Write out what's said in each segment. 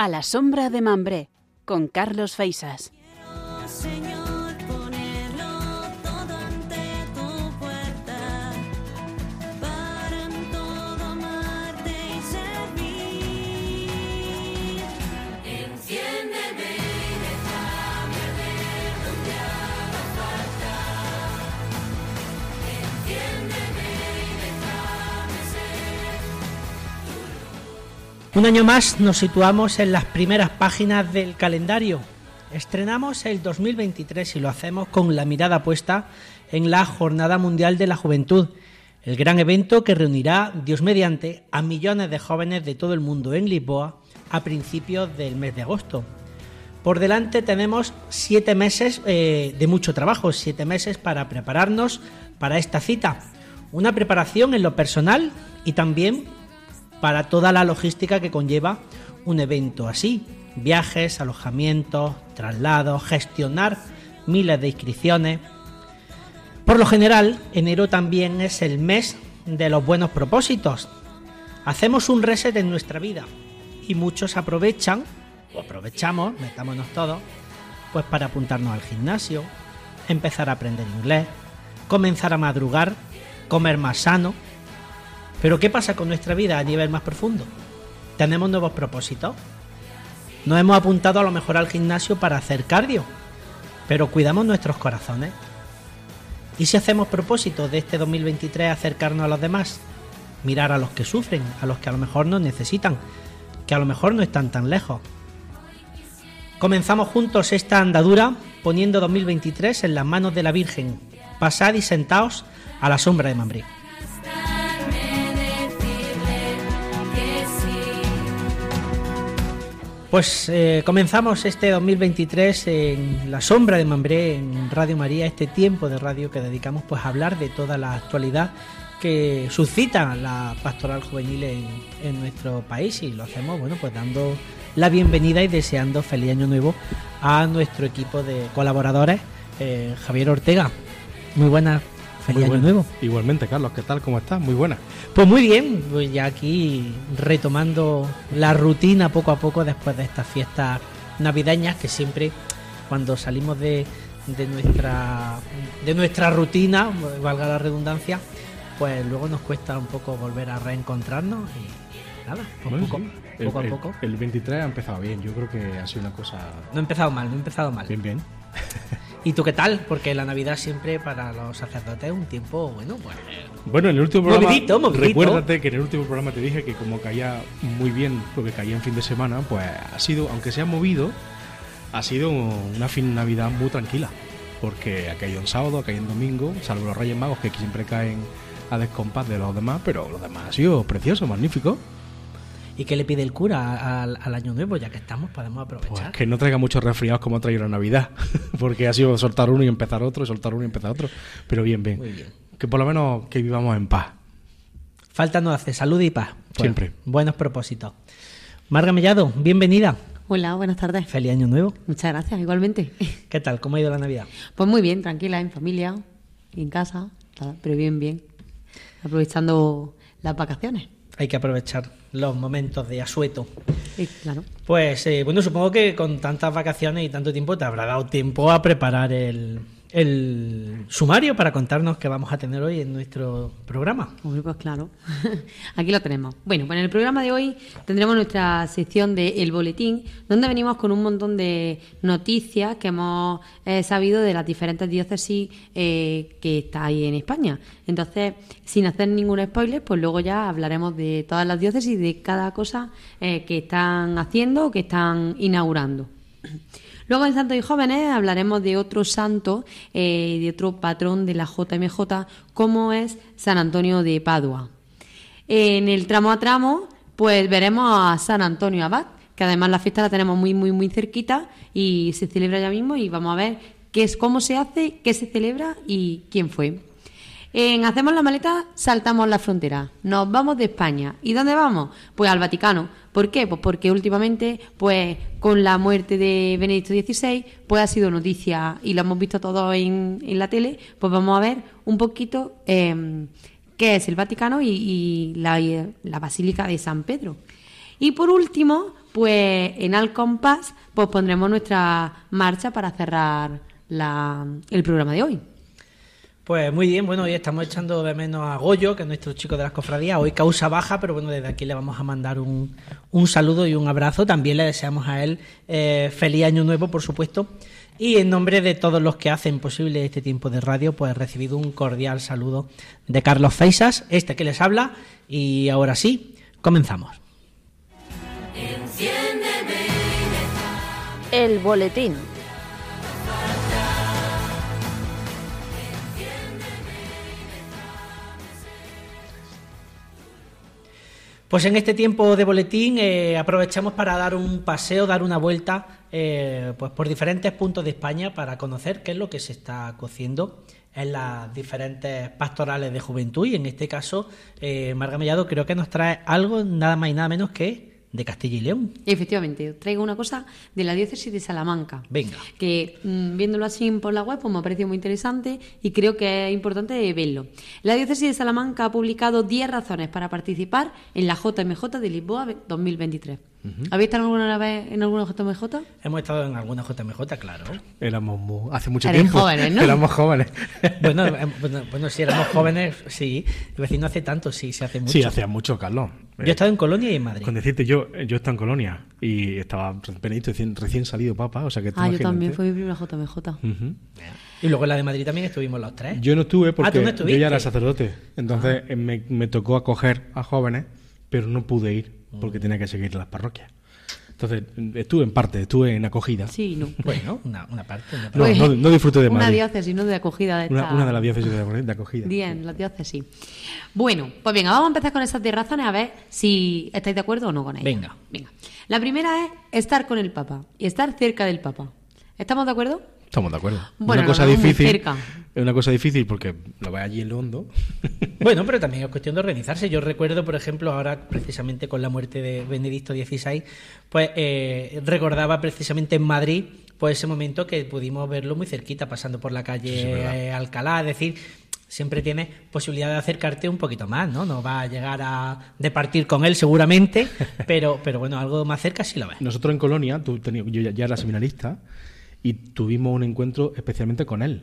A la sombra de Mambré, con Carlos Feisas. Un año más nos situamos en las primeras páginas del calendario. Estrenamos el 2023 y lo hacemos con la mirada puesta en la Jornada Mundial de la Juventud, el gran evento que reunirá, Dios mediante, a millones de jóvenes de todo el mundo en Lisboa a principios del mes de agosto. Por delante tenemos siete meses eh, de mucho trabajo, siete meses para prepararnos para esta cita. Una preparación en lo personal y también para toda la logística que conlleva un evento así. Viajes, alojamientos, traslados, gestionar miles de inscripciones. Por lo general, enero también es el mes de los buenos propósitos. Hacemos un reset en nuestra vida y muchos aprovechan, o aprovechamos, metámonos todos, pues para apuntarnos al gimnasio, empezar a aprender inglés, comenzar a madrugar, comer más sano, pero ¿qué pasa con nuestra vida a nivel más profundo? ¿Tenemos nuevos propósitos? Nos hemos apuntado a lo mejor al gimnasio para hacer cardio, pero cuidamos nuestros corazones. ¿Y si hacemos propósitos de este 2023 acercarnos a los demás? Mirar a los que sufren, a los que a lo mejor nos necesitan, que a lo mejor no están tan lejos. Comenzamos juntos esta andadura poniendo 2023 en las manos de la Virgen. Pasad y sentaos a la sombra de Mambré. Pues eh, comenzamos este 2023 en la sombra de Mambré, en Radio María, este tiempo de radio que dedicamos pues a hablar de toda la actualidad que suscita la pastoral juvenil en, nuestro país. Y lo hacemos bueno pues dando la bienvenida y deseando feliz año nuevo a nuestro equipo de colaboradores eh, Javier Ortega. Muy buenas feliz año nuevo igualmente Carlos qué tal cómo estás muy buena pues muy bien, pues ya aquí retomando la rutina poco a poco después de estas fiestas navideñas que siempre cuando salimos de, nuestra de nuestra rutina, valga la redundancia, pues luego nos cuesta un poco volver a reencontrarnos y nada, poco, poco a poco. El, 23 ha empezado bien, yo creo que ha sido una cosa... No ha empezado mal, no ha empezado mal. Bien, bien. ¿Y tú qué tal? Porque la Navidad siempre para los sacerdotes es un tiempo, bueno, pues... Bueno, en el último programa... Recuérdate que en el último programa te dije que como caía muy bien, porque caía en fin de semana, pues ha sido, aunque se ha movido, ha sido una fin Navidad muy tranquila. Porque ha caído en sábado, ha caído en domingo, salvo los Reyes Magos que siempre caen a descompás de los demás, pero los demás ha sido precioso, magnífico. ¿Y qué le pide el cura al, año nuevo? Ya que estamos, podemos aprovechar. Pues que no traiga muchos resfriados como ha traído la Navidad, porque ha sido soltar uno y empezar otro, soltar uno y empezar otro. Pero bien, bien. Que por lo menos que vivamos en paz. Falta no hace salud y paz. Siempre. Buenos propósitos. Marga Mellado, bienvenida. Hola, buenas tardes. Feliz año nuevo. Muchas gracias, igualmente. ¿Qué tal? ¿Cómo ha ido la Navidad? Pues muy bien, tranquila, en familia, en casa, pero bien, bien. Aprovechando las vacaciones hay que aprovechar los momentos de asueto. Sí, claro. Pues eh, bueno, supongo que con tantas vacaciones y tanto tiempo te habrá dado tiempo a preparar el, el sumario para contarnos qué vamos a tener hoy en nuestro programa. pues claro, aquí lo tenemos. Bueno, pues en el programa de hoy tendremos nuestra sección de El Boletín, donde venimos con un montón de noticias que hemos eh, sabido de las diferentes diócesis eh, que está ahí en España. Entonces, sin hacer ningún spoiler, pues luego ya hablaremos de todas las diócesis, de cada cosa eh, que están haciendo o que están inaugurando. Luego en Santos y Jóvenes hablaremos de otro santo, eh, de otro patrón de la JMJ, como es San Antonio de Padua. En el tramo a tramo, pues veremos a San Antonio Abad, que además la fiesta la tenemos muy, muy, muy cerquita y se celebra ya mismo y vamos a ver qué es, cómo se hace, qué se celebra y quién fue. En Hacemos la maleta, saltamos la frontera. Nos vamos de España. ¿Y dónde vamos? Pues al Vaticano. ¿Por qué? Pues porque últimamente, pues con la muerte de Benedicto XVI, pues ha sido noticia y lo hemos visto todos en, la tele, pues vamos a ver un poquito em, qué es el Vaticano y, la, Basílica de San Pedro. Y por último, pues en Al Compás, pues pondremos nuestra marcha para cerrar la, el programa de hoy. Pues muy bien, bueno, hoy estamos echando de menos a Goyo, que es nuestro chico de las cofradías. Hoy causa baja, pero bueno, desde aquí le vamos a mandar un, un saludo y un abrazo. También le deseamos a él eh, feliz año nuevo, por supuesto. Y en nombre de todos los que hacen posible este tiempo de radio, pues he recibido un cordial saludo de Carlos Feisas, este que les habla. Y ahora sí, comenzamos. El boletín. Pues en este tiempo de boletín eh, aprovechamos para dar un paseo, dar una vuelta eh, pues por diferentes puntos de España para conocer qué es lo que se está cociendo en las diferentes pastorales de juventud. Y en este caso eh, Marga Mellado creo que nos trae algo nada más y nada menos que de Castilla y León. Efectivamente, traigo una cosa de la diócesis de Salamanca. Venga. Que mm, viéndolo así por la web, pues me ha parecido muy interesante y creo que es importante verlo. La diócesis de Salamanca ha publicado 10 razones para participar en la JMJ de Lisboa 2023. ¿Habéis estado alguna vez en alguna JMJ? Hemos estado en alguna JMJ, claro. Éramos hace mucho Eres tiempo. jóvenes, ¿no? Éramos jóvenes. bueno, eh, bueno, bueno, si éramos jóvenes, sí. A decir, no hace tanto, sí, se hace mucho. Sí, hacía mucho, Carlos. Yo he estado en Colonia y en Madrid. Con decirte, yo, yo he estado en Colonia y estaba Benedicto recién, recién salido papa, o sea que Ah, yo también, fue mi primera JMJ. Ujú. Y luego en la de Madrid también estuvimos los tres. Yo no estuve Ah, porque ¿tú no yo ya era sacerdote, entonces eh, me, me tocó acoger a jóvenes, pero no pude ir porque Mm. tenía que seguir las parroquias. Entonces estuve en parte, estuve en acogida. Sí, no. Bueno, una, una parte. Una parte. No, Pues, no- no disfruté de Una Madrid. diócesis, no de acogida de Una, esta... una de las diócesis de, de acogida. Bien, la diócesis. Bueno, pues venga, vamos a empezar con esas 10 razones a ver si estáis de acuerdo o no con ellas. Venga. Venga. La primera es estar con el Papa y estar cerca del Papa. ¿Estamos de acuerdo? Estamos de acuerdo. Bueno, una cosa difícil. cerca. Es una cosa difícil porque lo ves allí en lo hondo. Bueno, pero también es cuestión de organizarse. Yo recuerdo, por ejemplo, ahora precisamente con la muerte de Benedicto XVI, pues eh, recordaba precisamente en Madrid pues ese momento que pudimos verlo muy cerquita, pasando por la calle es Alcalá, es decir, siempre tienes posibilidad de acercarte un poquito más, ¿no? No va a llegar a departir con él seguramente, pero, pero bueno, algo más cerca sí lo ves. Nosotros en Colonia, tú tenías- yo ya, ya era seminarista y tuvimos un encuentro especialmente con él.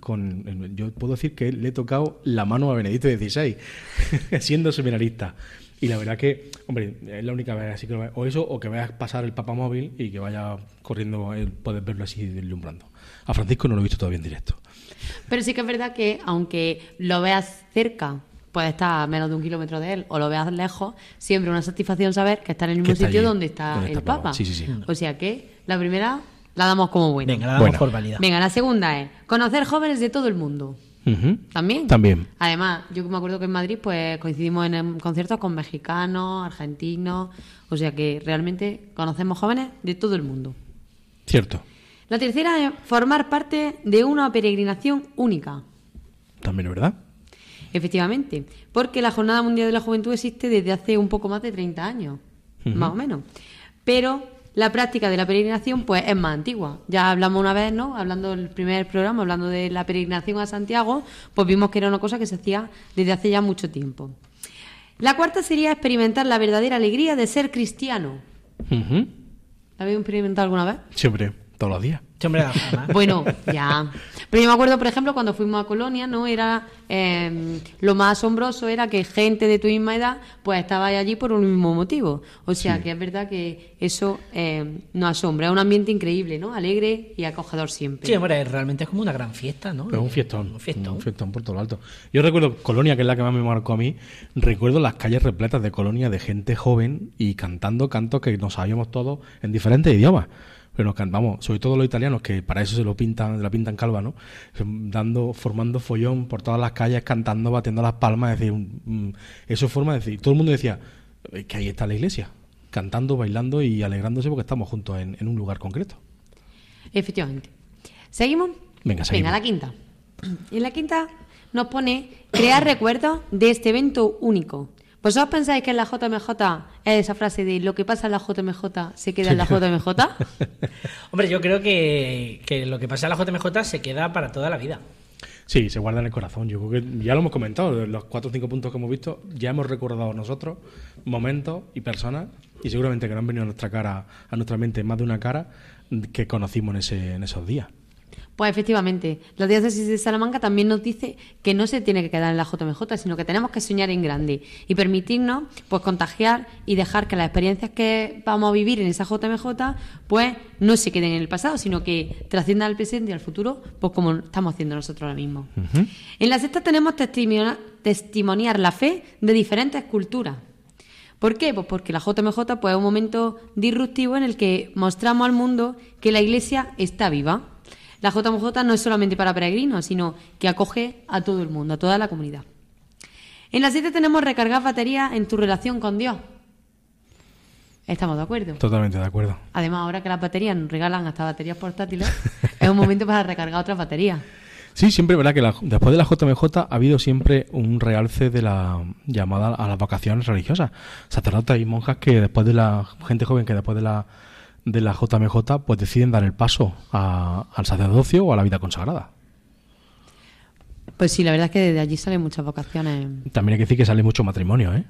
Con, yo puedo decir que le he tocado la mano a Benedicto XVI, siendo seminarista. Y la verdad que, hombre, es la única vez así que lo ve- o eso, o que veas pasar el Papa móvil y que vaya corriendo, él, puedes verlo así deslumbrando. A Francisco no lo he visto todavía en directo. Pero sí que es verdad que aunque lo veas cerca, puede estar a menos de un kilómetro de él, o lo veas lejos, siempre una satisfacción saber que está en el mismo sitio allí, donde está donde el está el Papa. Papa. Sí, sí, sí. O sea que la primera la damos como buena. Venga, la damos Buena. por válida. Venga, la segunda es conocer jóvenes de todo el mundo. Ujú. ¿También? También. Además, yo me acuerdo que en Madrid pues coincidimos en em, conciertos con mexicanos, argentinos, o sea que realmente conocemos jóvenes de todo el mundo. Cierto. La tercera es formar parte de una peregrinación única. También es verdad. Efectivamente, porque la Jornada Mundial de la Juventud existe desde hace un poco más de 30 años, más o menos. Pero la práctica de la peregrinación pues es más antigua. Ya hablamos una vez, ¿no? Hablando del primer programa, hablando de la peregrinación a Santiago, pues vimos que era una cosa que se hacía desde hace ya mucho tiempo. La cuarta sería experimentar la verdadera alegría de ser cristiano. ¿La habéis experimentado alguna vez? Siempre, todos los días. Bueno, ya. Pero yo me acuerdo, por ejemplo, cuando fuimos a Colonia, ¿no? Era eh, lo más asombroso era que gente de tu misma edad, pues estaba allí por un mismo motivo. O sea, que es verdad que eso eh, nos asombra. Es un ambiente increíble, ¿no? Alegre y acogedor siempre. Sí, hombre, realmente es como una gran fiesta, ¿no? Es un fiestón. Un fiestón. Un fiestón por todo lo alto. Yo recuerdo Colonia, que es la que más me marcó a mí. Recuerdo las calles repletas de Colonia de gente joven y cantando cantos que nos sabíamos todos en diferentes idiomas. Pero nos cantamos, sobre todo los italianos, que para eso se lo pintan, la pintan calva, ¿no? Dando, formando follón por todas las calles, cantando, batiendo las palmas, es decir, eso es forma de decir. Todo el mundo decía "Es que ahí está la iglesia, cantando, bailando y alegrándose porque estamos juntos en, en un lugar concreto. Efectivamente. ¿Seguimos? Venga, seguimos. la quinta. Y la quinta nos pone crear recuerdos de este evento único. ¿Vosotros pensáis que en la JMJ es esa frase de lo que pasa en la JMJ se queda en la JMJ? Hombre, yo creo que, que lo que pasa en la JMJ se queda para toda la vida. Sí, se guarda en el corazón. Yo creo que ya lo hemos comentado, los cuatro o cinco puntos que hemos visto, ya hemos recordado nosotros momentos y personas, y seguramente que no han venido a nuestra cara, a nuestra mente más de una cara que conocimos en, ese, en esos días. Pues efectivamente, la diócesis de Salamanca también nos dice que no se tiene que quedar en la JMJ, sino que tenemos que soñar en grande y permitirnos pues contagiar y dejar que las experiencias que vamos a vivir en esa JMJ pues no se queden en el pasado, sino que trasciendan al presente y al futuro, pues como estamos haciendo nosotros ahora mismo. En la sexta tenemos testimoniar la fe de diferentes culturas. ¿Por qué? Pues porque la JMJ pues, es un momento disruptivo en el que mostramos al mundo que la Iglesia está viva la JMJ no es solamente para peregrinos, sino que acoge a todo el mundo, a toda la comunidad. En la 7 tenemos recargar batería en tu relación con Dios. ¿Estamos de acuerdo? Totalmente de acuerdo. Además, ahora que las baterías nos regalan hasta baterías portátiles, es un momento para recargar otras baterías. Sí, siempre, ¿verdad? Que después de la JMJ ha habido siempre un realce de la llamada a las vocaciones religiosas. Sacerdotes y monjas que después de la gente joven que después de la de la JMJ pues deciden dar el paso al sacerdocio o a la vida consagrada. Pues sí, la verdad es que de allí salen muchas vocaciones. También hay que decir que sale mucho matrimonio, ¿eh?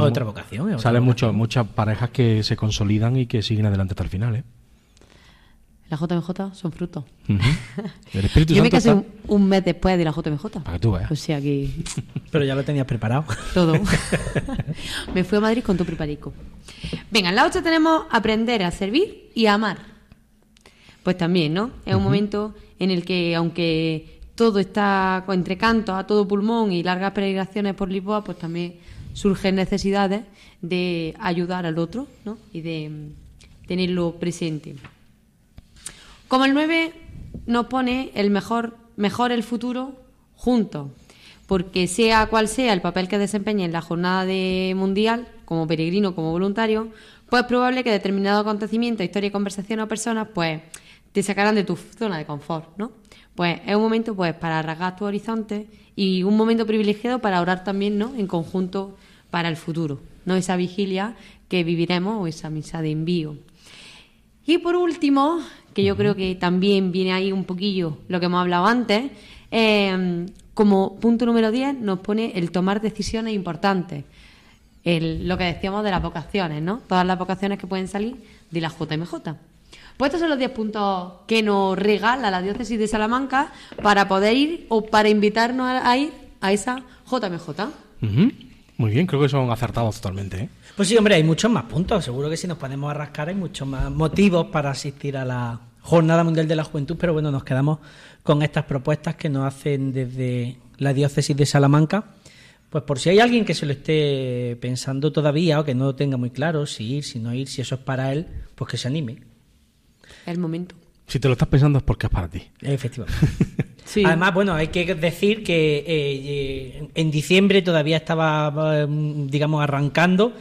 otra vocación. salen muchas parejas que se consolidan y que siguen adelante hasta el final, ¿eh? La JMJ son frutos. Yo me casé un, mes después de la JMJ. Para que tú veas. O sea que... Pero ya lo tenías preparado. Todo. me fui a Madrid con tu preparico. Venga, en la 8 tenemos aprender a servir y a amar. Pues también, ¿no? Es un momento en el que, aunque todo está entre cantos, a todo pulmón y largas peregrinaciones por Lisboa, pues también surgen necesidades de ayudar al otro, ¿no? Y de mm, tenerlo presente. Como el 9 nos pone el mejor, mejor el futuro juntos, porque sea cual sea el papel que desempeñe en la jornada de mundial, como peregrino, como voluntario, pues es probable que determinado acontecimiento, historia, conversación o personas, pues te sacarán de tu zona de confort, ¿no? Pues es un momento pues para rasgar tu horizonte y un momento privilegiado para orar también, ¿no? En conjunto para el futuro, ¿no? Esa vigilia que viviremos o esa misa de envío. Y por último, que yo creo que también viene ahí un poquillo lo que hemos hablado antes, eh, como punto número 10 nos pone el tomar decisiones importantes. lo que decíamos de las vocaciones, ¿no? Todas las vocaciones que pueden salir de la JMJ. Pues estos son los 10 puntos que nos regala la diócesis de Salamanca para poder ir o para invitarnos a, ir a esa JMJ. Muy bien, creo que son acertados totalmente. ¿eh? Pues sí, hombre, hay muchos más puntos. Seguro que si nos ponemos a rascar hay muchos más motivos para asistir a la Jornada Mundial de la Juventud, pero bueno, nos quedamos con estas propuestas que nos hacen desde la diócesis de Salamanca. Pues por si hay alguien que se lo esté pensando todavía o que no lo tenga muy claro si ir, si no ir, si eso es para él, pues que se anime. El momento. Si te lo estás pensando es porque es para ti. Efectivamente. Además, bueno, hay que decir que eh, eh, en diciembre todavía estaba, mm, digamos, arrancando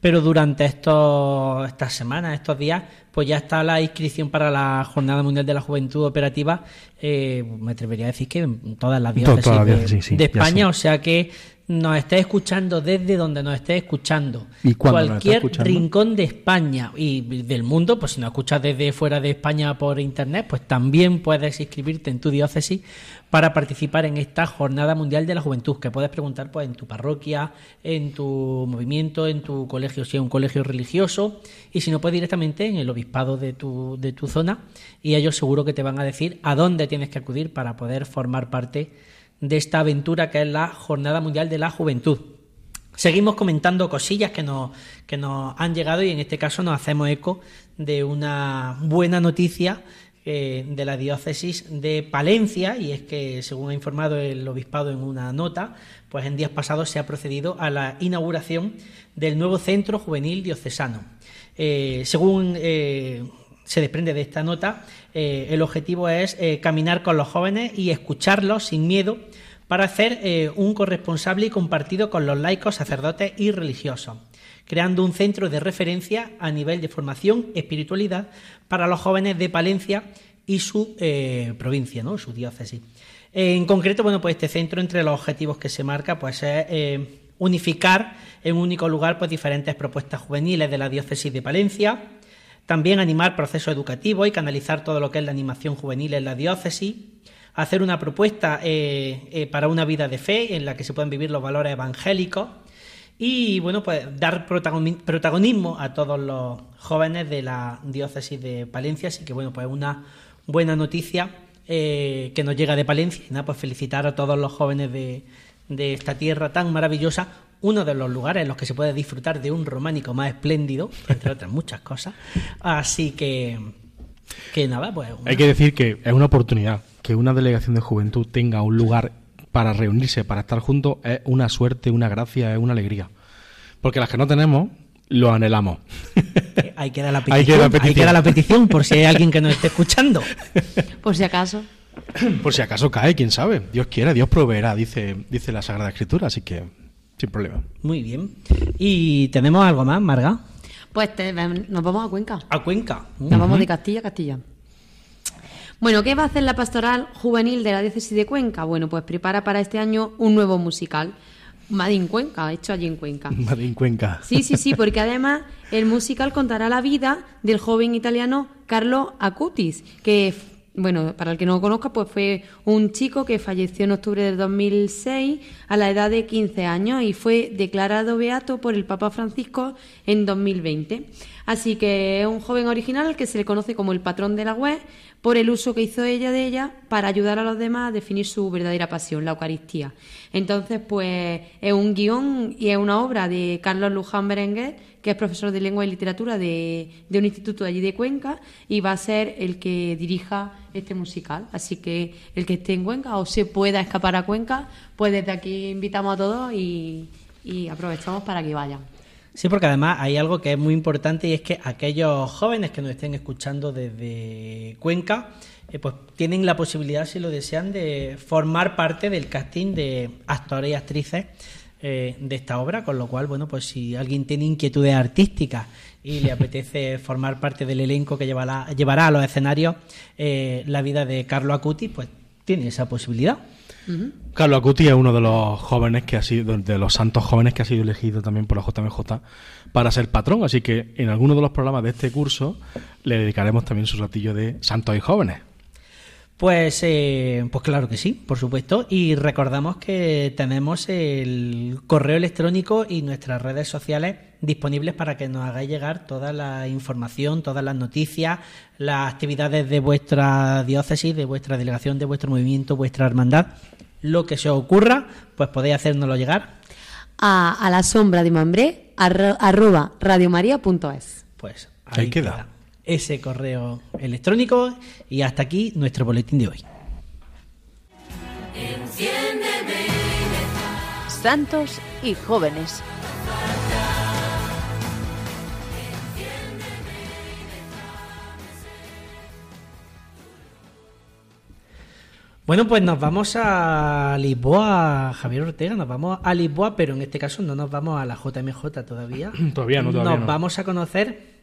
pero durante estos, estas semanas, estos días, pues ya está la inscripción para la Jornada Mundial de la Juventud Operativa, eh, me atrevería a decir que en todas las diócesis de, España, o sea que nos esté escuchando desde donde nos esté escuchando, cualquier rincón de España y del mundo, pues si nos escuchas desde fuera de España por internet, pues también puedes inscribirte en tu diócesis para participar en esta Jornada Mundial de la Juventud, que puedes preguntar pues en tu parroquia, en tu movimiento, en tu colegio, si es un colegio religioso, y si no, puedes directamente en el obispado de tu, de tu zona, y ellos seguro que te van a decir a dónde tienes que acudir para poder formar parte de esta aventura que es la Jornada Mundial de la Juventud. Seguimos comentando cosillas que nos, que nos han llegado y en este caso nos hacemos eco de una buena noticia eh, de la diócesis de Palencia y es que según ha informado el obispado en una nota, pues en días pasados se ha procedido a la inauguración del nuevo centro juvenil diocesano. Eh, según eh, se desprende de esta nota, eh, el objetivo es eh, caminar con los jóvenes y escucharlos sin miedo para hacer eh, un corresponsable y compartido con los laicos, sacerdotes y religiosos, creando un centro de referencia a nivel de formación, espiritualidad para los jóvenes de Palencia y su provincia, ¿no? su diócesis. En concreto, bueno, pues este centro, entre los objetivos que se marca, pues es unificar en un único lugar pues diferentes propuestas juveniles de la diócesis de Palencia, también animar procesos educativos y canalizar todo lo que es la animación juvenil en la diócesis, hacer una propuesta eh, eh, para una vida de fe en la que se puedan vivir los valores evangélicos. Y bueno, pues dar protagonismo a todos los jóvenes de la diócesis de Palencia, así que bueno, pues una buena noticia eh, que nos llega de Palencia. Y nada, pues felicitar a todos los jóvenes de, de esta tierra tan maravillosa, uno de los lugares en los que se puede disfrutar de un románico más espléndido, entre otras muchas cosas. Así que, que nada, pues... Hay que decir que es una oportunidad que una delegación de juventud tenga un lugar para reunirse, para estar juntos, es una suerte, una gracia, es una alegría. Porque las que no tenemos, lo anhelamos. Ahí queda la petición. Ahí queda la petición, por si hay alguien que nos esté escuchando. Por si acaso. Por si acaso cae, quién sabe. Dios quiera, Dios proveerá, dice, dice la Sagrada Escritura, así que sin problema. Muy bien. ¿Y tenemos algo más, Marga? Pues nos vamos a Cuenca. A Cuenca. Nos vamos de Castilla a Castilla. Bueno, ¿qué va a hacer la pastoral juvenil de la diócesis de Cuenca? Bueno, pues prepara para este año un nuevo musical. Madin Cuenca, hecho allí en Cuenca. Madin Cuenca. Sí, sí, sí, porque además el musical contará la vida del joven italiano Carlo Acutis, que bueno, para el que no lo conozca, pues fue un chico que falleció en octubre del 2006 a la edad de 15 años y fue declarado beato por el Papa Francisco en 2020. Así que es un joven original al que se le conoce como el patrón de la web por el uso que hizo ella de ella para ayudar a los demás a definir su verdadera pasión, la Eucaristía. Entonces, pues es un guion y es una obra de Carlos Luján Berenguer, que es profesor de lengua y literatura de, un instituto allí de Cuenca, y va a ser el que dirija este musical. Así que el que esté en Cuenca o se pueda escapar a Cuenca, pues desde aquí invitamos a todos y aprovechamos para que vayan. Sí, porque además hay algo que es muy importante y es que aquellos jóvenes que nos estén escuchando desde Cuenca, eh, pues tienen la posibilidad, si lo desean, de formar parte del casting de actores y actrices eh, de esta obra, con lo cual, bueno, pues si alguien tiene inquietudes artísticas y le apetece formar parte del elenco que llevará, llevará a los escenarios eh, la vida de Carlo Acuti, pues tiene esa posibilidad. Carlos Acuti es uno de los jóvenes que ha sido, de los santos jóvenes que ha sido elegido también por la JMJ para ser patrón, así que en alguno de los programas de este curso le dedicaremos también su ratillo de santos y jóvenes. Pues, eh, pues claro que sí, por supuesto. Y recordamos que tenemos el correo electrónico y nuestras redes sociales disponibles para que nos hagáis llegar toda la información, todas las noticias, las actividades de vuestra diócesis, de vuestra delegación, de vuestro movimiento, vuestra hermandad. Lo que se os ocurra, pues podéis hacérnoslo llegar. A, la sombra de Mambré, arroba radiomaria.es. Pues ahí, queda ese correo electrónico y hasta aquí nuestro boletín de hoy. Santos y jóvenes. Bueno, pues nos vamos a Lisboa, Javier Ortega, nos vamos a Lisboa, pero en este caso no nos vamos a la JMJ todavía. todavía no, todavía Nos vamos a conocer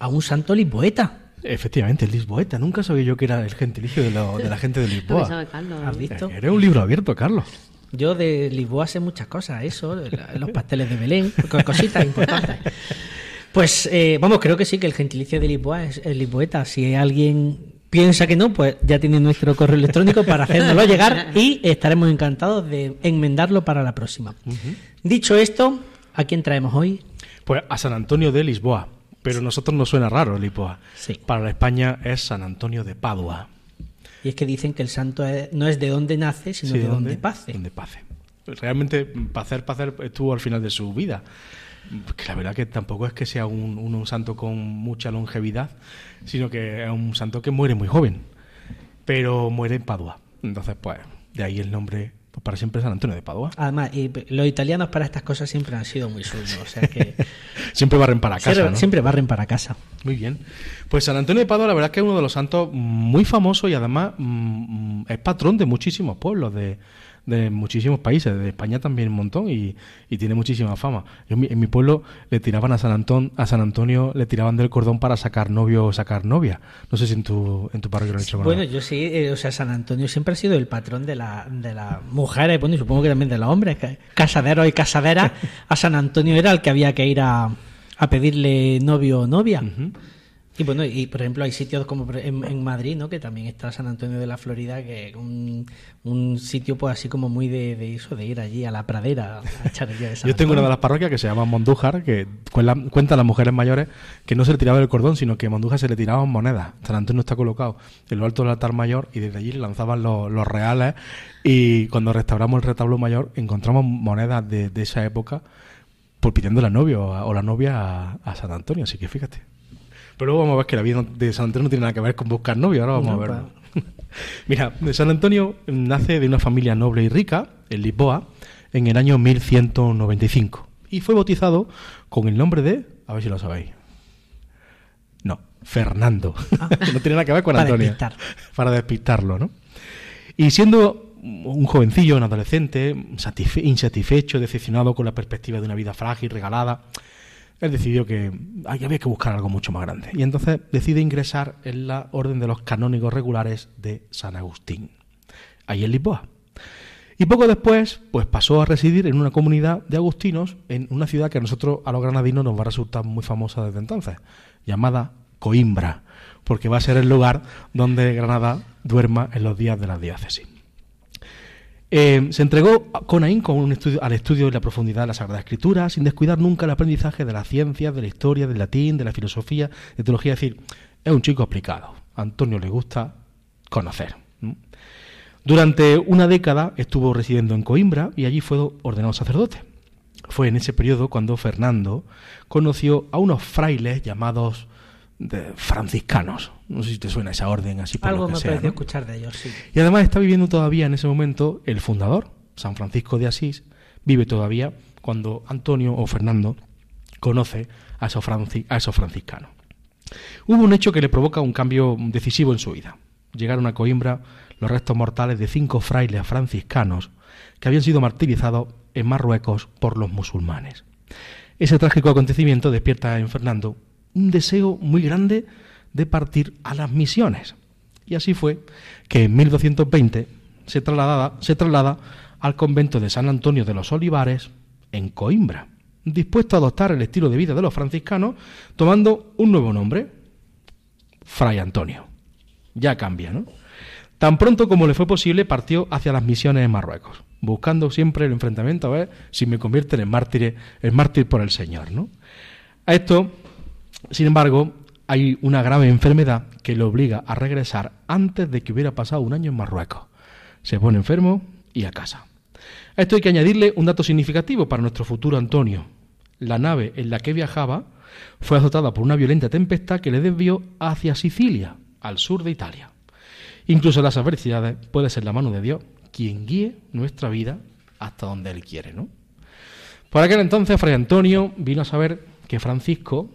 a un santo lisboeta. Efectivamente, el Lisboeta. Nunca sabía yo que era el gentilicio de, la gente de Lisboa. ¿Has visto? Era un libro abierto, Carlos. Yo de Lisboa sé muchas cosas, eso, los pasteles de Belén, cositas importantes. Pues eh, vamos, creo que sí, que el gentilicio de Lisboa es el Lisboeta. Si alguien piensa que no, pues ya tiene nuestro correo electrónico para hacérnoslo llegar y estaremos encantados de enmendarlo para la próxima. Dicho esto, ¿a quién traemos hoy? Pues a San Antonio de Lisboa. Pero nosotros nos suena raro Lisboa. Sí. Para la España es San Antonio de Padua. Y es que dicen que el santo no es de donde nace, sino de, donde pase. Donde pase. Realmente, Pacer, Pacer estuvo al final de su vida. Que la verdad que tampoco es que sea un, un, santo con mucha longevidad, sino que es un santo que muere muy joven. Pero muere en Padua. Entonces, pues, de ahí el nombre pues para siempre San Antonio de Padua. Además, y los italianos para estas cosas siempre han sido muy suyos. O sea que siempre barren para casa. Siempre, siempre, barren para casa. Muy bien. Pues San Antonio de Padua, la verdad es que es uno de los santos muy famosos y además mm, mm, es patrón de muchísimos pueblos de, de muchísimos países, de España también un montón y, tiene muchísima fama. en, mi, pueblo le tiraban a San, Antón, a San Antonio, le tiraban del cordón para sacar novio o sacar novia. No sé si en tu, en tu parroquia lo han hecho Bueno, yo sí, eh, o sea, San Antonio siempre ha sido el patrón de la, de las mujeres, bueno, y supongo que también de los hombres, casaderos y casaderas. a San Antonio era el que había que ir a, a pedirle novio o novia. Y bueno, y por ejemplo hay sitios como en, Madrid, ¿no? Que también está San Antonio de la Florida, que es un, un sitio pues así como muy de, eso, de ir allí a la pradera a echar el día de San Yo tengo una de las parroquias que se llama Mondújar, que cuentan las mujeres mayores que no se le tiraba el cordón, sino que a Mondújar se le tiraban monedas. San Antonio está colocado en lo alto del altar mayor y desde allí lanzaban los, los reales y cuando restauramos el retablo mayor encontramos monedas de, de esa época por pidiendo la novia o la novia a San Antonio, así que fíjate. Pero luego vamos a ver que la vida de San Antonio no tiene nada que ver con buscar novio, ahora vamos a verlo. Mira, San Antonio nace de una familia noble y rica, en Lisboa, en el año 1195. Y fue bautizado con el nombre de, a ver si lo sabéis. No, Fernando. Ah. no tiene nada que ver con Antonio. Para despistarlo, ¿no? Y siendo un jovencillo, un adolescente, insatisfecho, decepcionado con la perspectiva de una vida frágil, regalada, él decidió que había que buscar algo mucho más grande. Y entonces decide ingresar en la Orden de los Canónigos Regulares de San Agustín, ahí en Lisboa. Y poco después, pues pasó a residir en una comunidad de agustinos en una ciudad que a nosotros, a los granadinos, nos va a resultar muy famosa desde entonces, llamada Coimbra, porque va a ser el lugar donde Granada duerma en los días de la diócesis. Eh, se entregó con ahínco estudio, al estudio de la profundidad de la Sagrada Escritura, sin descuidar nunca el aprendizaje de la ciencia, de la historia, del latín, de la filosofía, de teología. Es decir, es un chico aplicado. A Antonio le gusta conocer. Durante una década estuvo residiendo en Coimbra y allí fue ordenado sacerdote. Fue en ese periodo cuando Fernando conoció a unos frailes llamados de franciscanos. No sé si te suena esa orden así por Algo lo que me sea, escuchar de ellos, sí. Y además está viviendo todavía en ese momento el fundador, San Francisco de Asís, vive todavía cuando Antonio o Fernando conoce a esos, a esos franciscanos. Hubo un hecho que le provoca un cambio decisivo en su vida. Llegaron a Coimbra los restos mortales de cinco frailes franciscanos que habían sido martirizados en Marruecos por los musulmanes. Ese trágico acontecimiento despierta en Fernando un deseo muy grande de partir a las misiones. Y así fue que en 1220 se traslada, se traslada al convento de San Antonio de los Olivares en Coimbra, dispuesto a adoptar el estilo de vida de los franciscanos, tomando un nuevo nombre, Fray Antonio. Ya cambia, ¿no? Tan pronto como le fue posible, partió hacia las misiones en Marruecos, buscando siempre el enfrentamiento a ver si me convierten en mártir, en mártir por el Señor, ¿no? A esto sin embargo, hay una grave enfermedad que le obliga a regresar antes de que hubiera pasado un año en Marruecos. Se pone enfermo y a casa. A esto hay que añadirle un dato significativo para nuestro futuro Antonio. La nave en la que viajaba fue azotada por una violenta tempestad que le desvió hacia Sicilia, al sur de Italia. Incluso las adversidades puede ser la mano de Dios quien guíe nuestra vida hasta donde Él quiere, ¿no? Por aquel entonces, Fray Antonio vino a saber que Francisco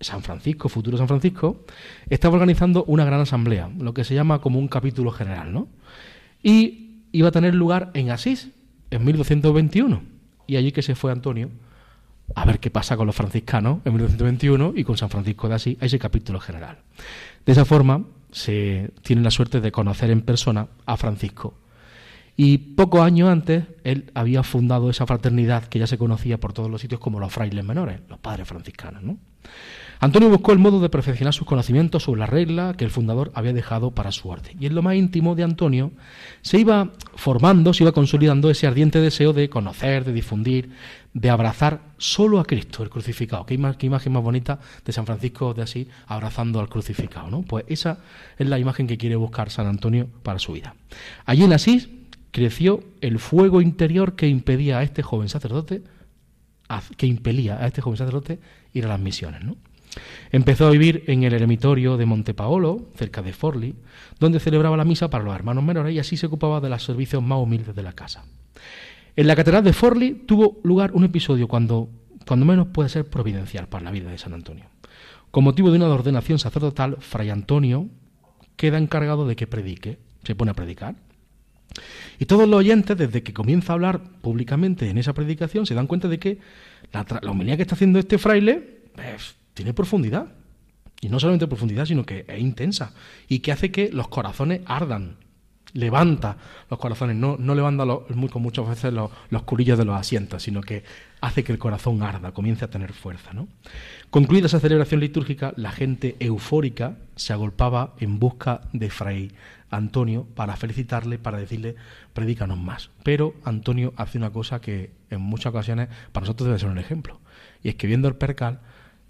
San Francisco, futuro San Francisco, estaba organizando una gran asamblea, lo que se llama como un capítulo general, ¿no? Y iba a tener lugar en Asís, en 1221. Y allí que se fue Antonio a ver qué pasa con los franciscanos en 1221 y con San Francisco de Asís, a ese capítulo general. De esa forma se tiene la suerte de conocer en persona a Francisco. Y pocos años antes él había fundado esa fraternidad que ya se conocía por todos los sitios como los frailes menores, los padres franciscanos, ¿no? Antonio buscó el modo de perfeccionar sus conocimientos sobre la regla que el fundador había dejado para su arte. Y en lo más íntimo de Antonio se iba formando, se iba consolidando ese ardiente deseo de conocer, de difundir, de abrazar solo a Cristo, el crucificado. Qué, imagen más bonita de San Francisco de Asís abrazando al crucificado. ¿no? Pues esa es la imagen que quiere buscar San Antonio para su vida. Allí en Asís creció el fuego interior que impedía a este joven sacerdote que impelía a este joven sacerdote ir a las misiones. ¿no? Empezó a vivir en el eremitorio de Montepaolo, cerca de Forli, donde celebraba la misa para los hermanos menores y así se ocupaba de los servicios más humildes de la casa. En la catedral de Forli tuvo lugar un episodio cuando, cuando menos puede ser providencial para la vida de San Antonio. Con motivo de una ordenación sacerdotal, Fray Antonio queda encargado de que predique, se pone a predicar. Y todos los oyentes, desde que comienza a hablar públicamente en esa predicación, se dan cuenta de que la, la que está haciendo este fraile pues, tiene profundidad. Y no solamente profundidad, sino que es intensa. Y que hace que los corazones ardan. levanta los corazones, no, no levanta los, con muchas veces los, los, curillos de los asientos, sino que hace que el corazón arda, comience a tener fuerza. ¿no? Concluida esa celebración litúrgica, la gente eufórica se agolpaba en busca de Fray Antonio para felicitarle, para decirle, predícanos más. Pero Antonio hace una cosa que en muchas ocasiones para nosotros debe ser un ejemplo, y es que viendo el percal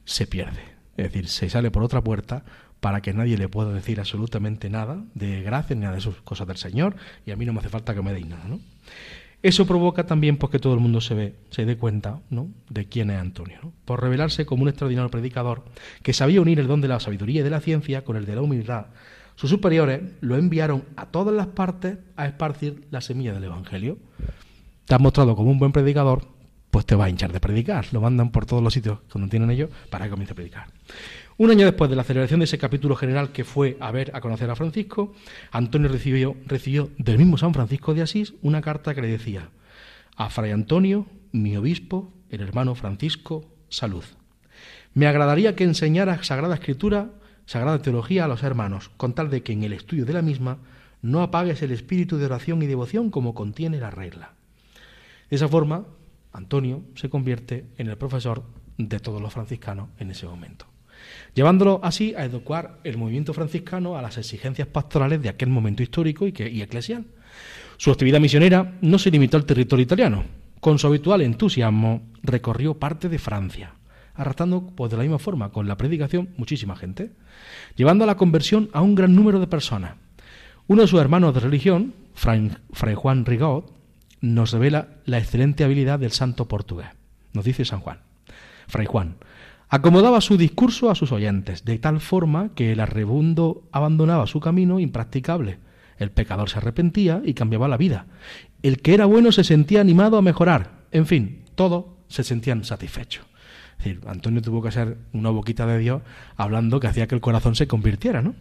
se pierde, es decir, se sale por otra puerta para que nadie le pueda decir absolutamente nada de gracias ni nada de sus cosas del Señor, y a mí no me hace falta que me deis nada, ¿no? Eso provoca también pues, que todo el mundo se ve, se dé cuenta ¿no? de quién es Antonio, por revelarse como un extraordinario predicador que sabía unir el don de la sabiduría y de la ciencia con el de la humildad. Sus superiores lo enviaron a todas las partes a esparcir la semilla del Evangelio. Te has mostrado como un buen predicador, pues te va a hinchar de predicar. Lo mandan por todos los sitios donde tienen ellos para que comience a predicar. Un año después de la celebración de ese capítulo general que fue a ver a conocer a Francisco, Antonio recibió, recibió del mismo San Francisco de Asís una carta que le decía a Fray Antonio, mi obispo, el hermano Francisco, salud. Me agradaría que enseñara Sagrada Escritura, Sagrada Teología a los hermanos, con tal de que en el estudio de la misma no apagues el espíritu de oración y devoción como contiene la regla. De esa forma, Antonio se convierte en el profesor de todos los franciscanos en ese momento llevándolo así a educar el movimiento franciscano a las exigencias pastorales de aquel momento histórico y, que, eclesial. Su actividad misionera no se limitó al territorio italiano. Con su habitual entusiasmo recorrió parte de Francia, arrastrando pues, de la misma forma con la predicación muchísima gente, llevando a la conversión a un gran número de personas. Uno de sus hermanos de religión, Fray Juan Rigaud, nos revela la excelente habilidad del santo portugués. Nos dice San Juan. Fray Juan, Acomodaba su discurso a sus oyentes, de tal forma que el arrebundo abandonaba su camino impracticable. El pecador se arrepentía y cambiaba la vida. El que era bueno se sentía animado a mejorar. En fin, todos se sentían satisfechos. Es decir, Antonio tuvo que ser una boquita de Dios hablando que hacía que el corazón se convirtiera, ¿no?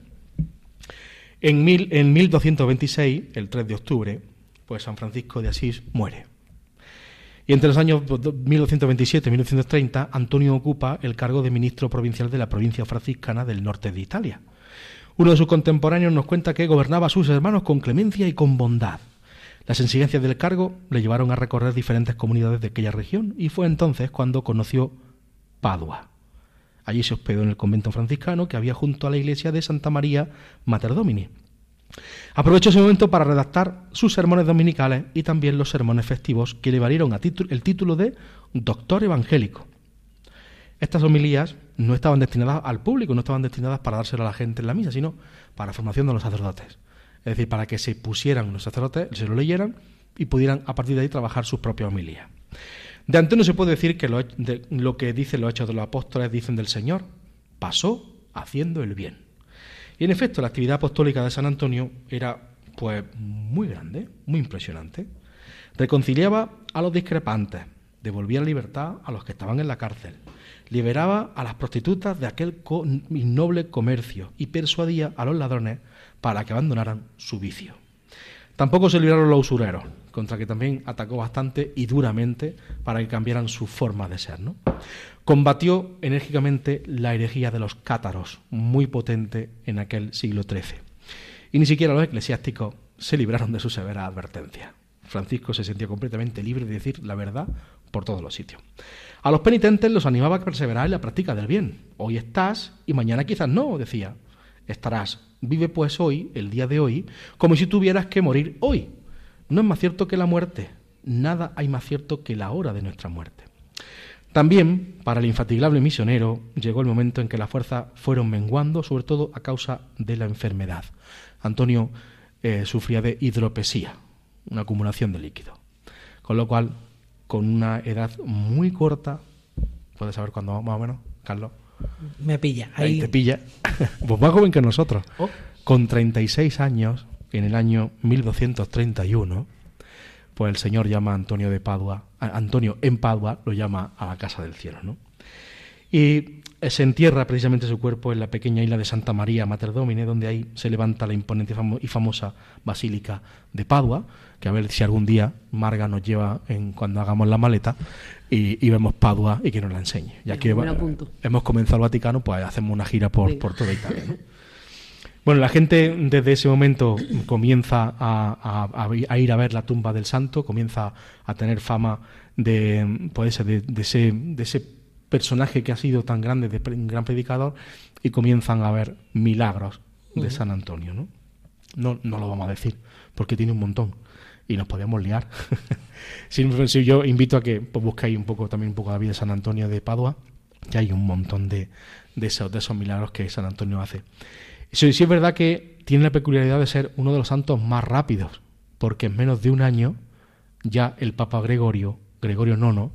En, en 1226, el 3 de octubre, pues San Francisco de Asís muere. Y entre los años 1227 y 1930, Antonio ocupa el cargo de ministro provincial de la provincia franciscana del norte de Italia. Uno de sus contemporáneos nos cuenta que gobernaba a sus hermanos con clemencia y con bondad. Las exigencias del cargo le llevaron a recorrer diferentes comunidades de aquella región y fue entonces cuando conoció Padua. Allí se hospedó en el convento franciscano que había junto a la iglesia de Santa María Mater Domini. Aprovechó ese momento para redactar sus sermones dominicales y también los sermones festivos que le valieron a el título de doctor evangélico. Estas homilías no estaban destinadas al público, no estaban destinadas para dárselo a la gente en la misa, sino para la formación de los sacerdotes. Es decir, para que se pusieran los sacerdotes, se lo leyeran y pudieran a partir de ahí trabajar sus propias homilías. De Antonio se puede decir que lo, lo que dicen los hechos de los apóstoles dicen del Señor, pasó haciendo el bien. Y en efecto, la actividad apostólica de San Antonio era pues muy grande, muy impresionante. Reconciliaba a los discrepantes, devolvía libertad a los que estaban en la cárcel, liberaba a las prostitutas de aquel innoble comercio y persuadía a los ladrones para que abandonaran su vicio. Tampoco se libraron los usureros, contra que también atacó bastante y duramente para que cambiaran su forma de ser. ¿no? Combatió enérgicamente la herejía de los cátaros, muy potente en aquel siglo XIII. Y ni siquiera los eclesiásticos se libraron de su severa advertencia. Francisco se sentía completamente libre de decir la verdad por todos los sitios. A los penitentes los animaba a perseverar en la práctica del bien. Hoy estás y mañana quizás no, decía. Estarás. Vive pues hoy, el día de hoy, como si tuvieras que morir hoy. No es más cierto que la muerte. Nada hay más cierto que la hora de nuestra muerte. También, para el infatigable misionero, llegó el momento en que las fuerzas fueron menguando, sobre todo a causa de la enfermedad. Antonio eh, sufría de hidropesía, una acumulación de líquido. Con lo cual, con una edad muy corta, ¿puedes saber cuándo más o menos, Carlos? Me pilla. Ahí, te pilla. pues más joven que nosotros. Oh. Con 36 años, en el año 1231, pues el Señor llama a Antonio de Padua, Antonio en Padua lo llama a la casa del cielo, ¿no? Y se entierra precisamente su cuerpo en la pequeña isla de Santa María Mater Domine, donde ahí se levanta la imponente y famosa basílica de Padua, que a ver si algún día Marga nos lleva en, cuando hagamos la maleta y, vemos Padua y que nos la enseñe. Ya que hemos comenzado el Vaticano, pues hacemos una gira por, por toda Italia. Bueno, la gente desde ese momento comienza a, ir a ver la tumba del santo, comienza a tener fama de, pues, de, ese, de ese personaje que ha sido tan grande, de un gran predicador, y comienzan a ver milagros de San Antonio. ¿no? No, no lo vamos a decir, porque tiene un montón y nos podemos liar. si, yo invito a que pues, busquéis un poco también un poco la vida de San Antonio de Padua, que hay un montón de, de, esos, de esos milagros que San Antonio hace. Sí, sí es verdad que tiene la peculiaridad de ser uno de los santos más rápidos, porque en menos de un año ya el Papa Gregorio, Gregorio IX,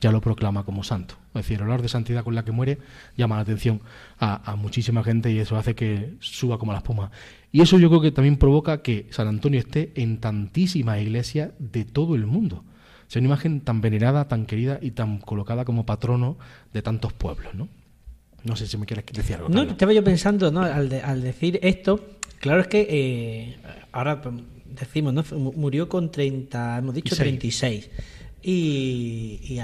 ya lo proclama como santo. Es decir, el olor de santidad con la que muere llama la atención a, muchísima gente y eso hace que suba como la espuma. Y eso yo creo que también provoca que San Antonio esté en tantísimas iglesias de todo el mundo. Es una imagen tan venerada, tan querida y tan colocada como patrono de tantos pueblos, ¿no? No sé si me quieres decir algo. No, estaba yo pensando, ¿no? Al, decir esto, claro es que eh, ahora decimos, ¿no? Murió con 30, hemos dicho 36. Y,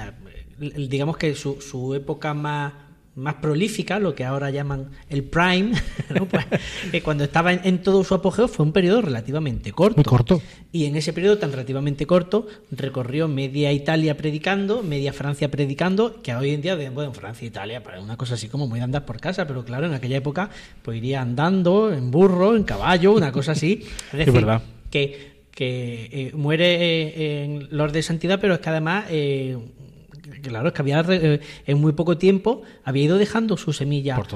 y digamos que su, su época más más prolífica, lo que ahora llaman el prime, pues, cuando estaba en, todo su apogeo fue un periodo relativamente corto. Muy corto. Y en ese periodo tan relativamente corto recorrió media Italia predicando, media Francia predicando, que hoy en día, bueno, Francia e Italia, para una cosa así como muy de andar por casa, pero claro, en aquella época pues iría andando en burro, en caballo, una cosa así. Es, verdad. Que, que eh, muere eh, en Lord de Santidad, pero es que además eh, claro, es que había eh, en muy poco tiempo había ido dejando su semilla por,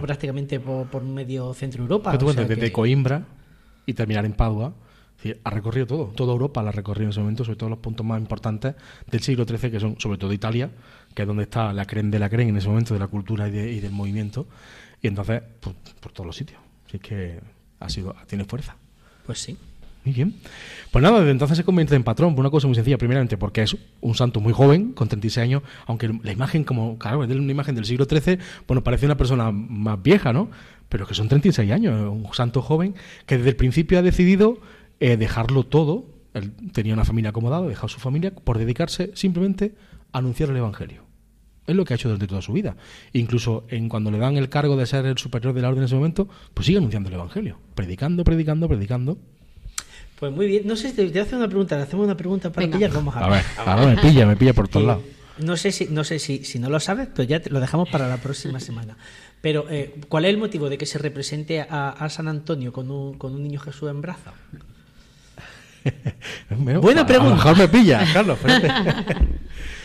prácticamente por, medio centro Europa. desde Coimbra y terminar en Padua. Ha recorrido todo, toda Europa la ha recorrido en ese momento, sobre todo los puntos más importantes del siglo XIII, que son sobre todo Italia, que es donde está la creen de la creen en ese momento de la cultura y, del movimiento, y entonces por, por todos los sitios. Así que ha sido, tiene fuerza. Pues sí. Muy bien. Pues nada, desde entonces se convierte en patrón una cosa muy sencilla. Primeramente, porque es un santo muy joven, con 36 años, aunque la imagen, como, claro, es una imagen del siglo XIII, bueno, parece una persona más vieja, ¿no? Pero que son 36 años, un santo joven que desde el principio ha decidido eh, dejarlo todo. Él tenía una familia acomodada, dejado su familia por dedicarse simplemente a anunciar el Evangelio. Es lo que ha hecho durante toda su vida. Incluso en cuando le dan el cargo de ser el superior de la orden en ese momento, pues sigue anunciando el Evangelio, predicando, predicando, predicando. Pues muy bien. No sé si te voy a hacer una pregunta. Le hacemos una pregunta para pillar. Vamos a, a ver. Ahora me pilla, me pilla por todos lados. No sé si, no sé si, si no lo sabes, pero ya lo dejamos para la próxima semana. Pero, eh, ¿cuál es el motivo de que se represente a, San Antonio con un, con un niño Jesús en brazos? Buena pregunta. A lo mejor me pilla, Carlos.